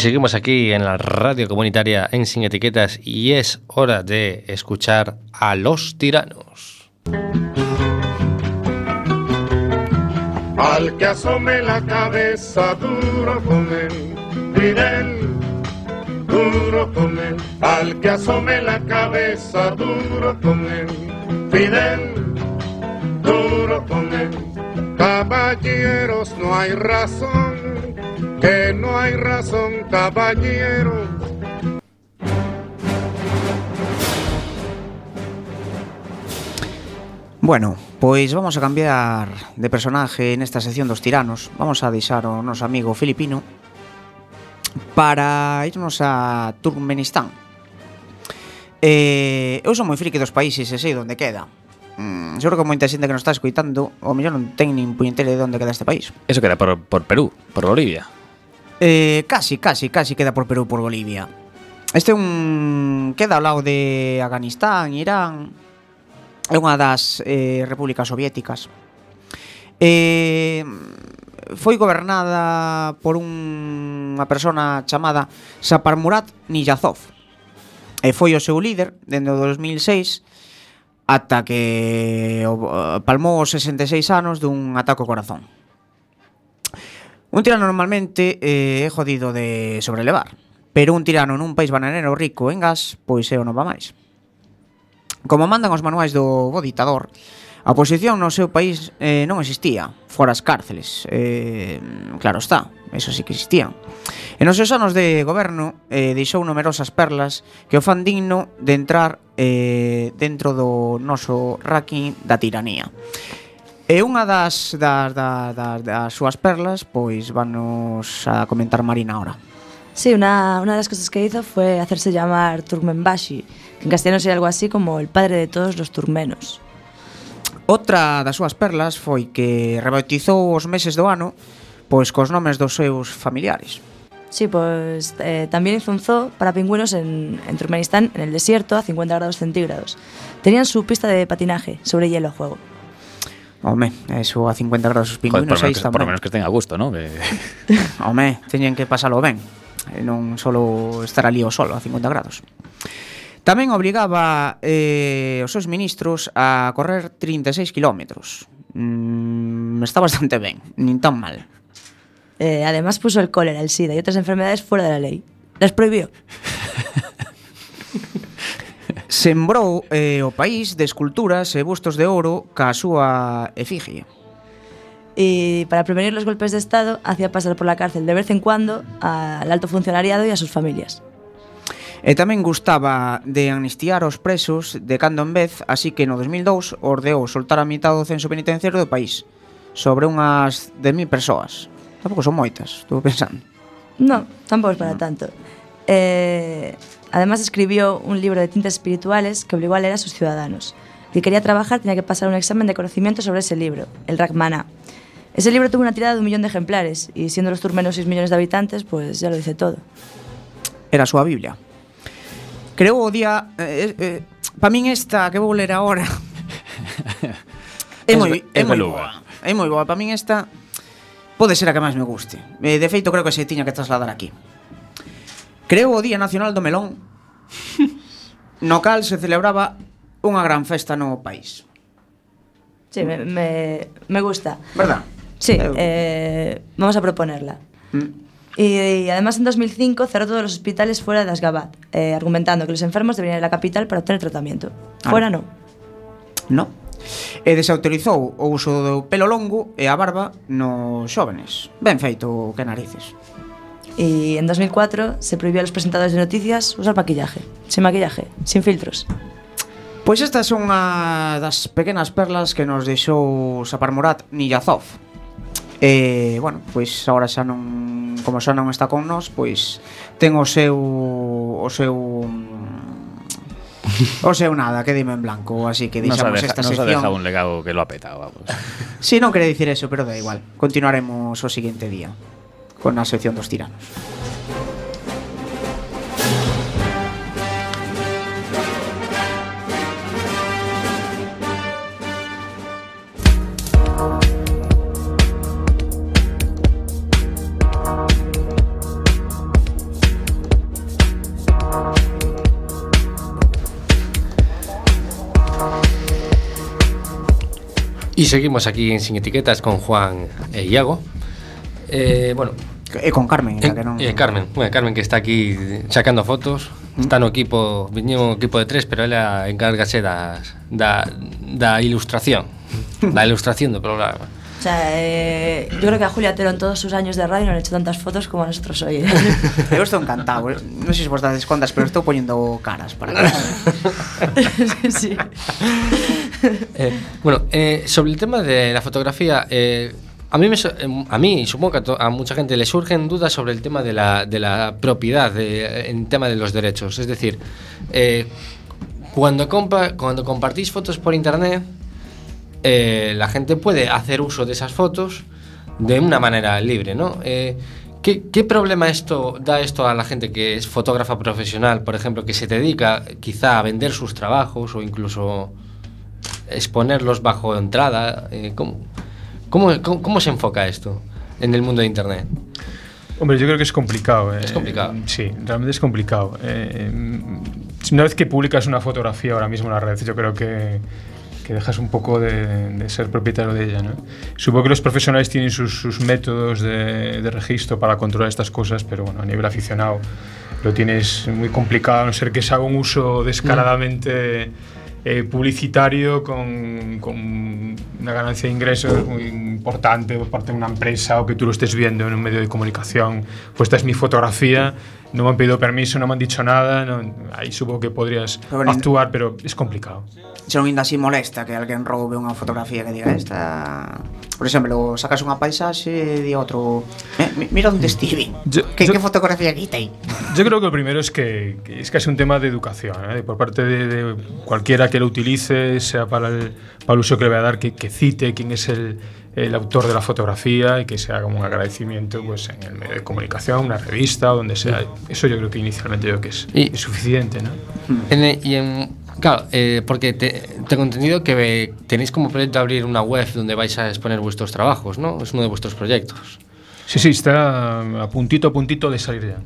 Seguimos aquí en la radio comunitaria en Sin Etiquetas y es hora de escuchar a los tiranos. Al que asome la cabeza duro con él, Fidel, duro con él. Al que asome la cabeza duro con él, Fidel, duro con él. Caballeros, no hay razón, que no hay razón, caballero. Bueno, pois vamos a cambiar de personaje nesta sección dos tiranos. Vamos a deixar o noso amigo filipino Para irnos a Turkmenistán. Eh, Eu son moi friki dos países e sei onde queda. Mm, Seguro que moita xente que nos está escuitando O mellor non ten nin puñetera de onde queda este país. Eso queda por, por Perú, por Bolivia. Eh, casi, casi, casi queda por Perú por Bolivia. Este é un queda ao lado de Afganistán, Irán. É unha das eh, repúblicas soviéticas. Eh, foi gobernada por un, unha persona chamada Saparmurat Niyazov. E foi o seu líder dende o 2006 ata que palmou os 66 anos dun ataque ao corazón. Un tirano normalmente eh, é jodido de sobrelevar, pero un tirano nun país bananero rico en gas, pois é o non va máis. Como mandan os manuais do bo ditador, a oposición no seu país eh, non existía, fora as cárceles. Eh, claro está, eso sí que existían. E nos seus anos de goberno eh, deixou numerosas perlas que o fan digno de entrar eh, dentro do noso ranking da tiranía. E unha das, das, das, das, das súas perlas, pois vanos a comentar Marina ahora. Sí, una, una de las cosas que hizo fue hacerse llamar Turmenbashi, que en castellano sería algo así como el padre de todos los turmenos. Outra das súas perlas foi que rebautizou os meses do ano pois cos nomes dos seus familiares. Sí, pois eh, tamén hizo un zoo para pingüinos en, en Turkmenistán, en el desierto, a 50 grados centígrados. Tenían su pista de patinaje sobre hielo a juego. Home, eso a 50 grados os pingüinos aí tamén. Por menos que estén a gusto, ¿no? Que... (laughs) Home, teñen que pasalo ben. Eh, non só estar ali o solo a 50 grados. Tamén obrigaba eh, os seus ministros a correr 36 kilómetros. Mm, está bastante ben, nin tan mal. Eh, además puso el cólera, el SIDA y otras enfermedades fuera de la ley. Las prohibió. (laughs) Sembrou eh, o país de esculturas e bustos de ouro ca súa efigie. Y para prevenir los golpes de Estado, hacía pasar por la cárcel de vez en cuando al alto funcionariado y a sus familias. E tamén gustaba de amnistiar os presos de cando en vez, así que no 2002 ordeou soltar a mitad do censo penitenciario do país, sobre unhas de mil persoas. Tampouco son moitas, estou pensando. Non, tampouco é para no. tanto. Eh, además escribió un libro de tintas espirituales que obligó a leer a sus ciudadanos. Si quería trabajar tenía que pasar un examen de conocimiento sobre ese libro, el Rachmaná. Ese libro tuvo una tirada de un millón de ejemplares y siendo los turmenos 6 millones de habitantes, pues ya lo dice todo. Era súa Biblia. Creo o día... Eh, eh, pa min esta que vou ler agora... é Es moi, é es moi boa. É moi boa. Pa min esta pode ser a que máis me guste. Eh, de feito, creo que se tiña que trasladar aquí. Creou o Día Nacional do Melón (laughs) No cal se celebraba unha gran festa no país Sí, me, me, me gusta Verdad? Sí, eh, vamos a proponerla. Mm. Y, y, además en 2005 cerró todos los hospitales fuera de Asgabat, eh, argumentando que los enfermos deberían ir a la capital para obtener tratamiento. Ah, fuera no. No. E desautorizou o uso do pelo longo e a barba nos xóvenes. Ben feito, que narices. Y en 2004 se prohibió a los presentadores de noticias usar maquillaje, sin maquillaje, sin filtros. Pois esta é unha das pequenas perlas que nos deixou Sapar Murat Niyazov. E, bueno, pois agora xa non como xa non está con nós, pois ten o seu o seu mm, O seu nada, que dime en blanco, así que deixamos deja, esta nos sección. Nos ha dejado un legado que lo ha petado, vamos. sí, non quere dicir eso, pero da igual. Continuaremos o seguinte día. Con a sección dos tiranos. Y seguimos aquí en Sin Etiquetas con Juan e Iago. Eh, bueno, E con Carmen, e, que non... E eh, Carmen, bueno, Carmen que está aquí sacando fotos, mm. está no equipo, viñemos equipo de tres, pero ela encárgase das, da, da ilustración, (laughs) da ilustración do programa. O sea, eh, yo creo que a Julia Tero en todos sus años de radio no han hecho tantas fotos como a nosotros hoy. ¿eh? (laughs) Yo estoy encantado. No sé si vos dades cuentas, pero estoy poniendo caras para que... sí, (laughs) sí. Eh, bueno, eh, sobre el tema de la fotografía, eh, a mí, me, eh, a mí supongo que a, mucha gente le surgen dudas sobre el tema de la, de la propiedad, de, en tema de los derechos. Es decir, eh, cuando, compa- cuando compartís fotos por internet, eh, la gente puede hacer uso de esas fotos de una manera libre, ¿no? Eh, ¿qué, qué problema esto da esto a la gente que es fotógrafa profesional, por ejemplo, que se dedica quizá a vender sus trabajos o incluso exponerlos bajo entrada? ¿cómo, cómo, cómo- cómo se enfoca esto en el mundo de Internet? Hombre, yo creo que es complicado. Es eh, complicado. Sí, realmente es complicado. Eh, una vez que publicas una fotografía ahora mismo en la red, yo creo que, que dejas un poco de, de ser propietario de ella. ¿no? Supongo que los profesionales tienen sus, sus métodos de, de registro para controlar estas cosas, pero bueno, a nivel aficionado lo tienes muy complicado, a no ser que se haga un uso descaradamente eh, publicitario con, con una ganancia de ingresos moi importante por parte de unha empresa o que tú lo estés viendo en un medio de comunicación, pues esta es mi fotografía, no me han pedido permiso, no me han dicho nada, no, ahí supongo que podrías pero actuar, pero es complicado. Se non ainda así molesta que alguén roube unha fotografía que diga esta... Por exemplo, sacas unha paisaxe e di outro... Eh, mira onde mm. estive, que, yo, que fotografía quitei. Yo creo que o primeiro es que, que es casi un tema de educación, ¿eh? por parte de, de cualquiera que lo utilice, sea para el, para el uso que le vaya a dar, que, que cite quién es el, el autor de la fotografía y que se haga un agradecimiento pues, en el medio de comunicación, una revista, donde sea. Eso yo creo que inicialmente yo creo que es, Y- es suficiente, ¿no? En el- y en, claro, eh, porque te- tengo entendido que tenéis como proyecto abrir una web donde vais a exponer vuestros trabajos, ¿no? Es uno de vuestros proyectos. Sí, sí, está a puntito a puntito de salir ya.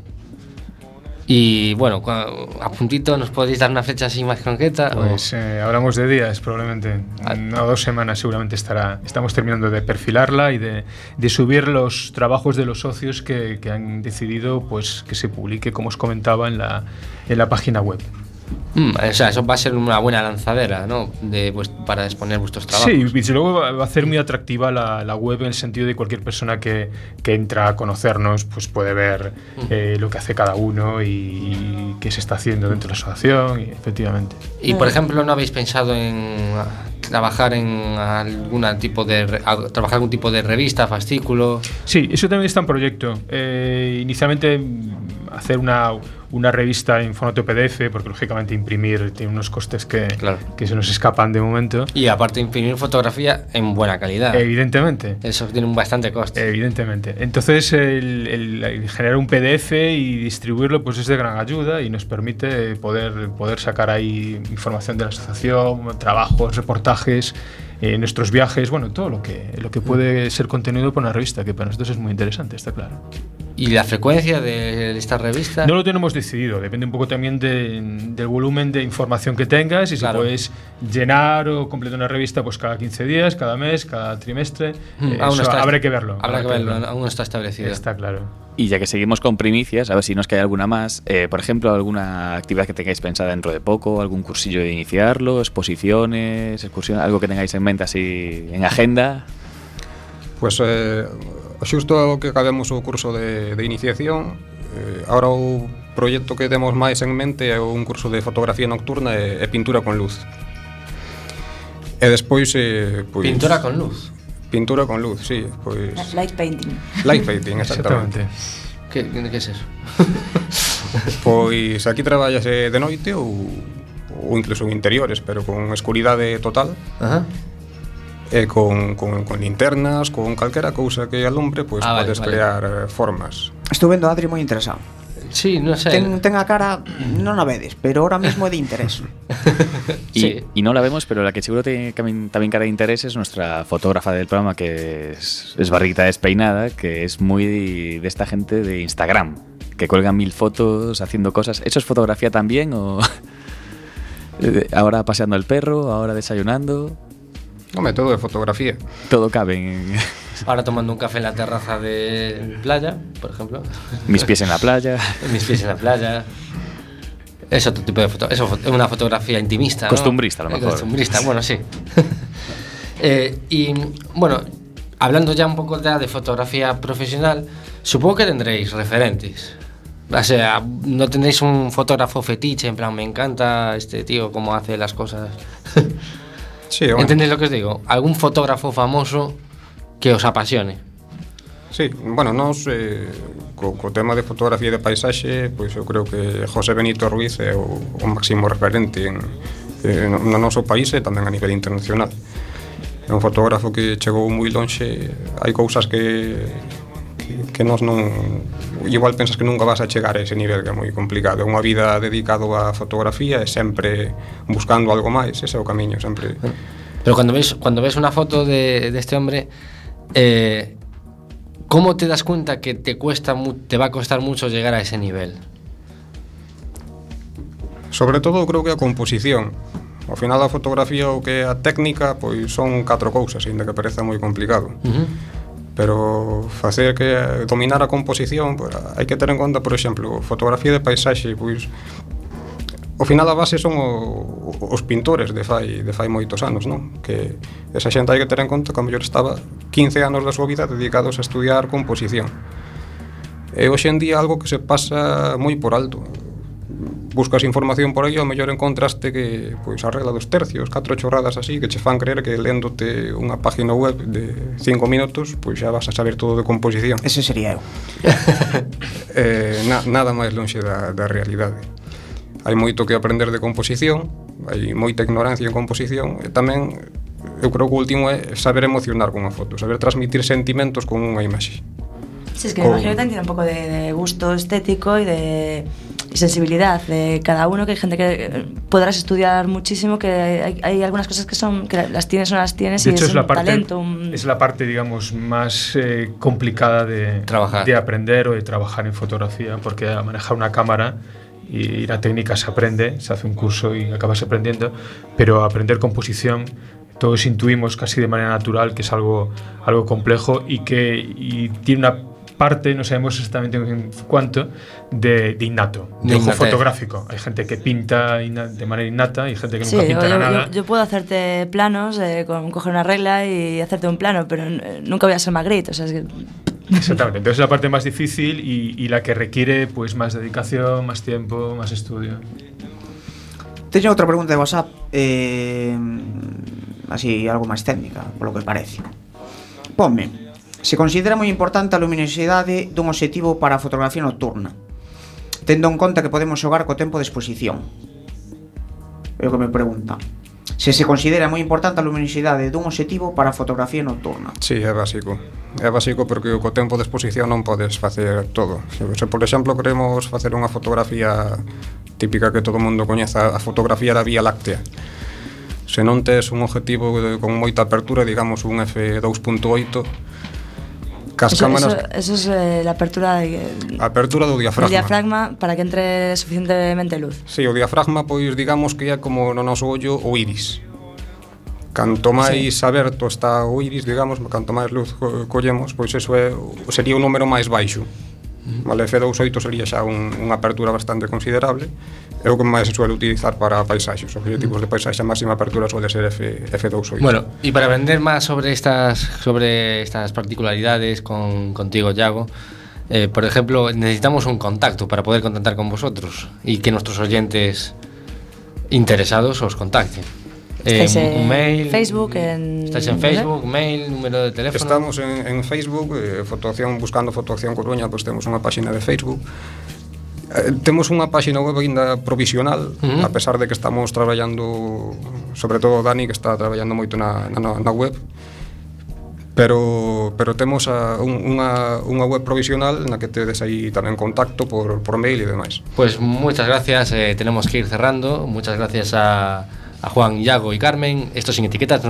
Y bueno, a puntito, ¿nos podéis dar una fecha así más concreta? Pues eh, hablamos de días, probablemente. Una o dos semanas seguramente estará. Estamos terminando de perfilarla y de, de subir los trabajos de los socios que, que han decidido pues, que se publique, como os comentaba, en la, en la página web. Mm, o sea, eso va a ser una buena lanzadera, ¿no? De, vues- para exponer vuestros trabajos. Sí, y luego va a hacer muy atractiva la, la web en el sentido de cualquier persona que, que entra a conocernos pues puede ver eh, lo que hace cada uno y, y qué se está haciendo dentro de la asociación, y efectivamente. Y por ejemplo, ¿no habéis pensado en ah, trabajar en algún tipo de trabajar algún tipo de revista, fascículo? Sí, eso también está en proyecto. Eh, inicialmente mm, hacer una, una revista en formato PDF, porque lógicamente imprimir tiene unos costes que, que se nos escapan de momento. Y aparte imprimir fotografía en buena calidad. Evidentemente. Eso tiene un bastante coste. Evidentemente. Entonces, el, el- el generar un PDF y distribuirlo pues es de gran ayuda y nos permite poder, poder sacar ahí información de la asociación, trabajos, reportajes, eh, nuestros viajes, bueno, todo lo que, lo que puede ser contenido por una revista, que para nosotros es muy interesante, está claro. ¿Y la frecuencia de esta revista? No lo tenemos decidido, depende un poco también de- del volumen de información que tengas y si puedes llenar o completar una revista pues cada 15 días, cada mes, cada trimestre. Mm, Eh, aún eso está- habrá que verlo. Habrá que verlo, aún no está establecido. Está claro. Y ya que seguimos con primicias, a ver si nos cae alguna más. eh, por ejemplo, alguna actividad que tengáis pensada dentro de poco, algún cursillo de iniciarlo, exposiciones, excursiones, algo que tengáis en mente momento así en agenda? Pues, eh, xusto que acabemos o curso de, de iniciación eh, Ahora o proxecto que temos máis en mente é un curso de fotografía nocturna e, e pintura con luz E despois eh, pois, Pintura con luz? Pintura con luz, sí pois... Light painting Light painting, exactamente, exactamente. Que, que es eso? (laughs) pois aquí traballase de noite ou, ou incluso en interiores, pero con escuridade total Ajá. Uh -huh E con, con, con linternas, con calquera cousa que alumbre, pois Ah, podes vale. crear eh, formas. Estuve vendo a Adri moi interesado. Sí, no sé. Ten, ten a cara, non a vedes, pero ahora mismo é de interés. (laughs) Y, y no la vemos, pero la que seguro tiene también, también cara de interés es nuestra fotógrafa del programa, que es, es Barrita Despeinada, que es muy de, de esta gente de Instagram, que cuelgan mil fotos haciendo cosas. ¿Eso es fotografía también o...? (laughs) Eh, ahora paseando el perro, ahora desayunando. No, método de fotografía. Todo cabe en Ahora tomando un café en la terraza de playa, por ejemplo. mis pies en la playa. (laughs) Mis pies en la playa. Es otro tipo de foto. Eso es una fotografía intimista. ¿no? Costumbrista, a lo mejor. Costumbrista, bueno, sí. (laughs) Eh, y bueno, hablando ya un poco ya de fotografía profesional, supongo que tendréis referentes. O sea, no tendréis un fotógrafo fetiche, en plan, me encanta este tío, cómo hace las cosas. (laughs) Sí, bueno. Entendéis lo que os digo? Algún fotógrafo famoso que os apasione. Sí, bueno, nos eh, co, co tema de fotografía de paisaxe, pois eu creo que José Benito Ruiz é o, o máximo referente en, no no noso país e tamén a nivel internacional. É un fotógrafo que chegou moi lonxe, hai cousas que que, que nos non igual pensas que nunca vas a chegar a ese nivel que é moi complicado é unha vida dedicado á fotografía e sempre buscando algo máis ese é o camiño sempre pero cando ves cando ves unha foto de, de este hombre eh, como te das cuenta que te cuesta te va a costar mucho llegar a ese nivel sobre todo creo que a composición Ao final a fotografía o que é a técnica pois son catro cousas, aínda que pareza moi complicado. Uh -huh pero facer que dominar a composición, pois, pues, hai que ter en conta, por exemplo, fotografía de paisaxe, pois ao final a base son o, os pintores de fai de fai moitos anos, non? Que esa xente hai que ter en conta que a mellor estaba 15 anos da súa vida dedicados a estudiar composición. E hoxe en día algo que se pasa moi por alto buscas información por aí, ao mellor encontraste que pois a regla dos tercios, catro chorradas así que che fan creer que léndote unha página web de 5 minutos, pois xa vas a saber todo de composición. Ese sería eu. (laughs) eh, na, nada máis lonxe da, da realidade. Hai moito que aprender de composición, hai moita ignorancia en composición, e tamén eu creo que o último é saber emocionar cunha foto, saber transmitir sentimentos con unha imaxe. Si, sí, es que me imagino que tiene un pouco de, de gusto estético e de y sensibilidad de cada uno, que hay gente que eh, podrás estudiar muchísimo, que hay, hay algunas cosas que son que las tienes o no las tienes De y hecho, es, es la un parte, talento. un- es la parte, digamos, más eh, complicada de, Trabajar. de aprender o de trabajar en fotografía, porque a manejar una cámara y la técnica se aprende, se hace un curso y acabas aprendiendo, pero aprender composición todos intuimos casi de manera natural que es algo, algo complejo y que y tiene una parte, no sabemos exactamente en cuánto, de, de innato, de, De ojo innatez. fotográfico. Hay gente que pinta de manera innata y gente que Sí, nunca pinta yo- nada. yo- yo puedo hacerte planos, eh, con, coger una regla y hacerte un plano, pero eh, nunca voy a ser Magritte, o sea, es que Exactamente, entonces es la parte más difícil y, y la que requiere pues más dedicación, más tiempo, más estudio. Teño outra pregunta de WhatsApp eh, Así, algo máis técnica Polo que parece Ponme Se considera moi importante a luminosidade dun obxectivo para a fotografía nocturna, tendo en conta que podemos xogar co tempo de exposición. É o que me pregunta. Se se considera moi importante a luminosidade dun obxectivo para a fotografía nocturna. Sí, é básico. É básico porque co tempo de exposición non podes facer todo. Se, se por exemplo, queremos facer unha fotografía típica que todo mundo coñeza, a fotografía da Vía Láctea, se non tes un objetivo con moita apertura, digamos un f2.8, Cas eso, cámaras... eso, eso es eh, la apertura de, apertura do diafragma. Do diafragma para que entre suficientemente luz. Sí, o diafragma pois digamos que é como no noso ollo o iris. Canto máis sí. aberto está o iris, digamos, canto máis luz co collemos, pois eso é sería o número máis baixo. Vale, F2.8 sería xa un, unha apertura bastante considerable. É o que máis se suele utilizar para paisaxes. Os objetivos de paisaxe a máxima apertura suele ser F, F2.8. Bueno, e para aprender máis sobre estas sobre estas particularidades con contigo, Iago, eh, por ejemplo, necesitamos un contacto para poder contactar con vosotros y que nuestros oyentes interesados os contacten eh, un, un mail Facebook en... Estáis en Facebook, mail, número de teléfono Estamos en, en Facebook eh, fotoacción, Buscando Fotoacción Coruña Pois pues temos unha páxina de Facebook eh, Temos unha páxina web ainda provisional, uh -huh. a pesar de que estamos traballando, sobre todo Dani que está traballando moito na, na, na web, pero pero temos a, un, unha, unha web provisional na que tedes aí tamén contacto por, por mail e demais. Pois pues muchas gracias, eh, tenemos que ir cerrando. Muchas gracias a a Juan, Yago y Carmen. Esto sin etiquetas.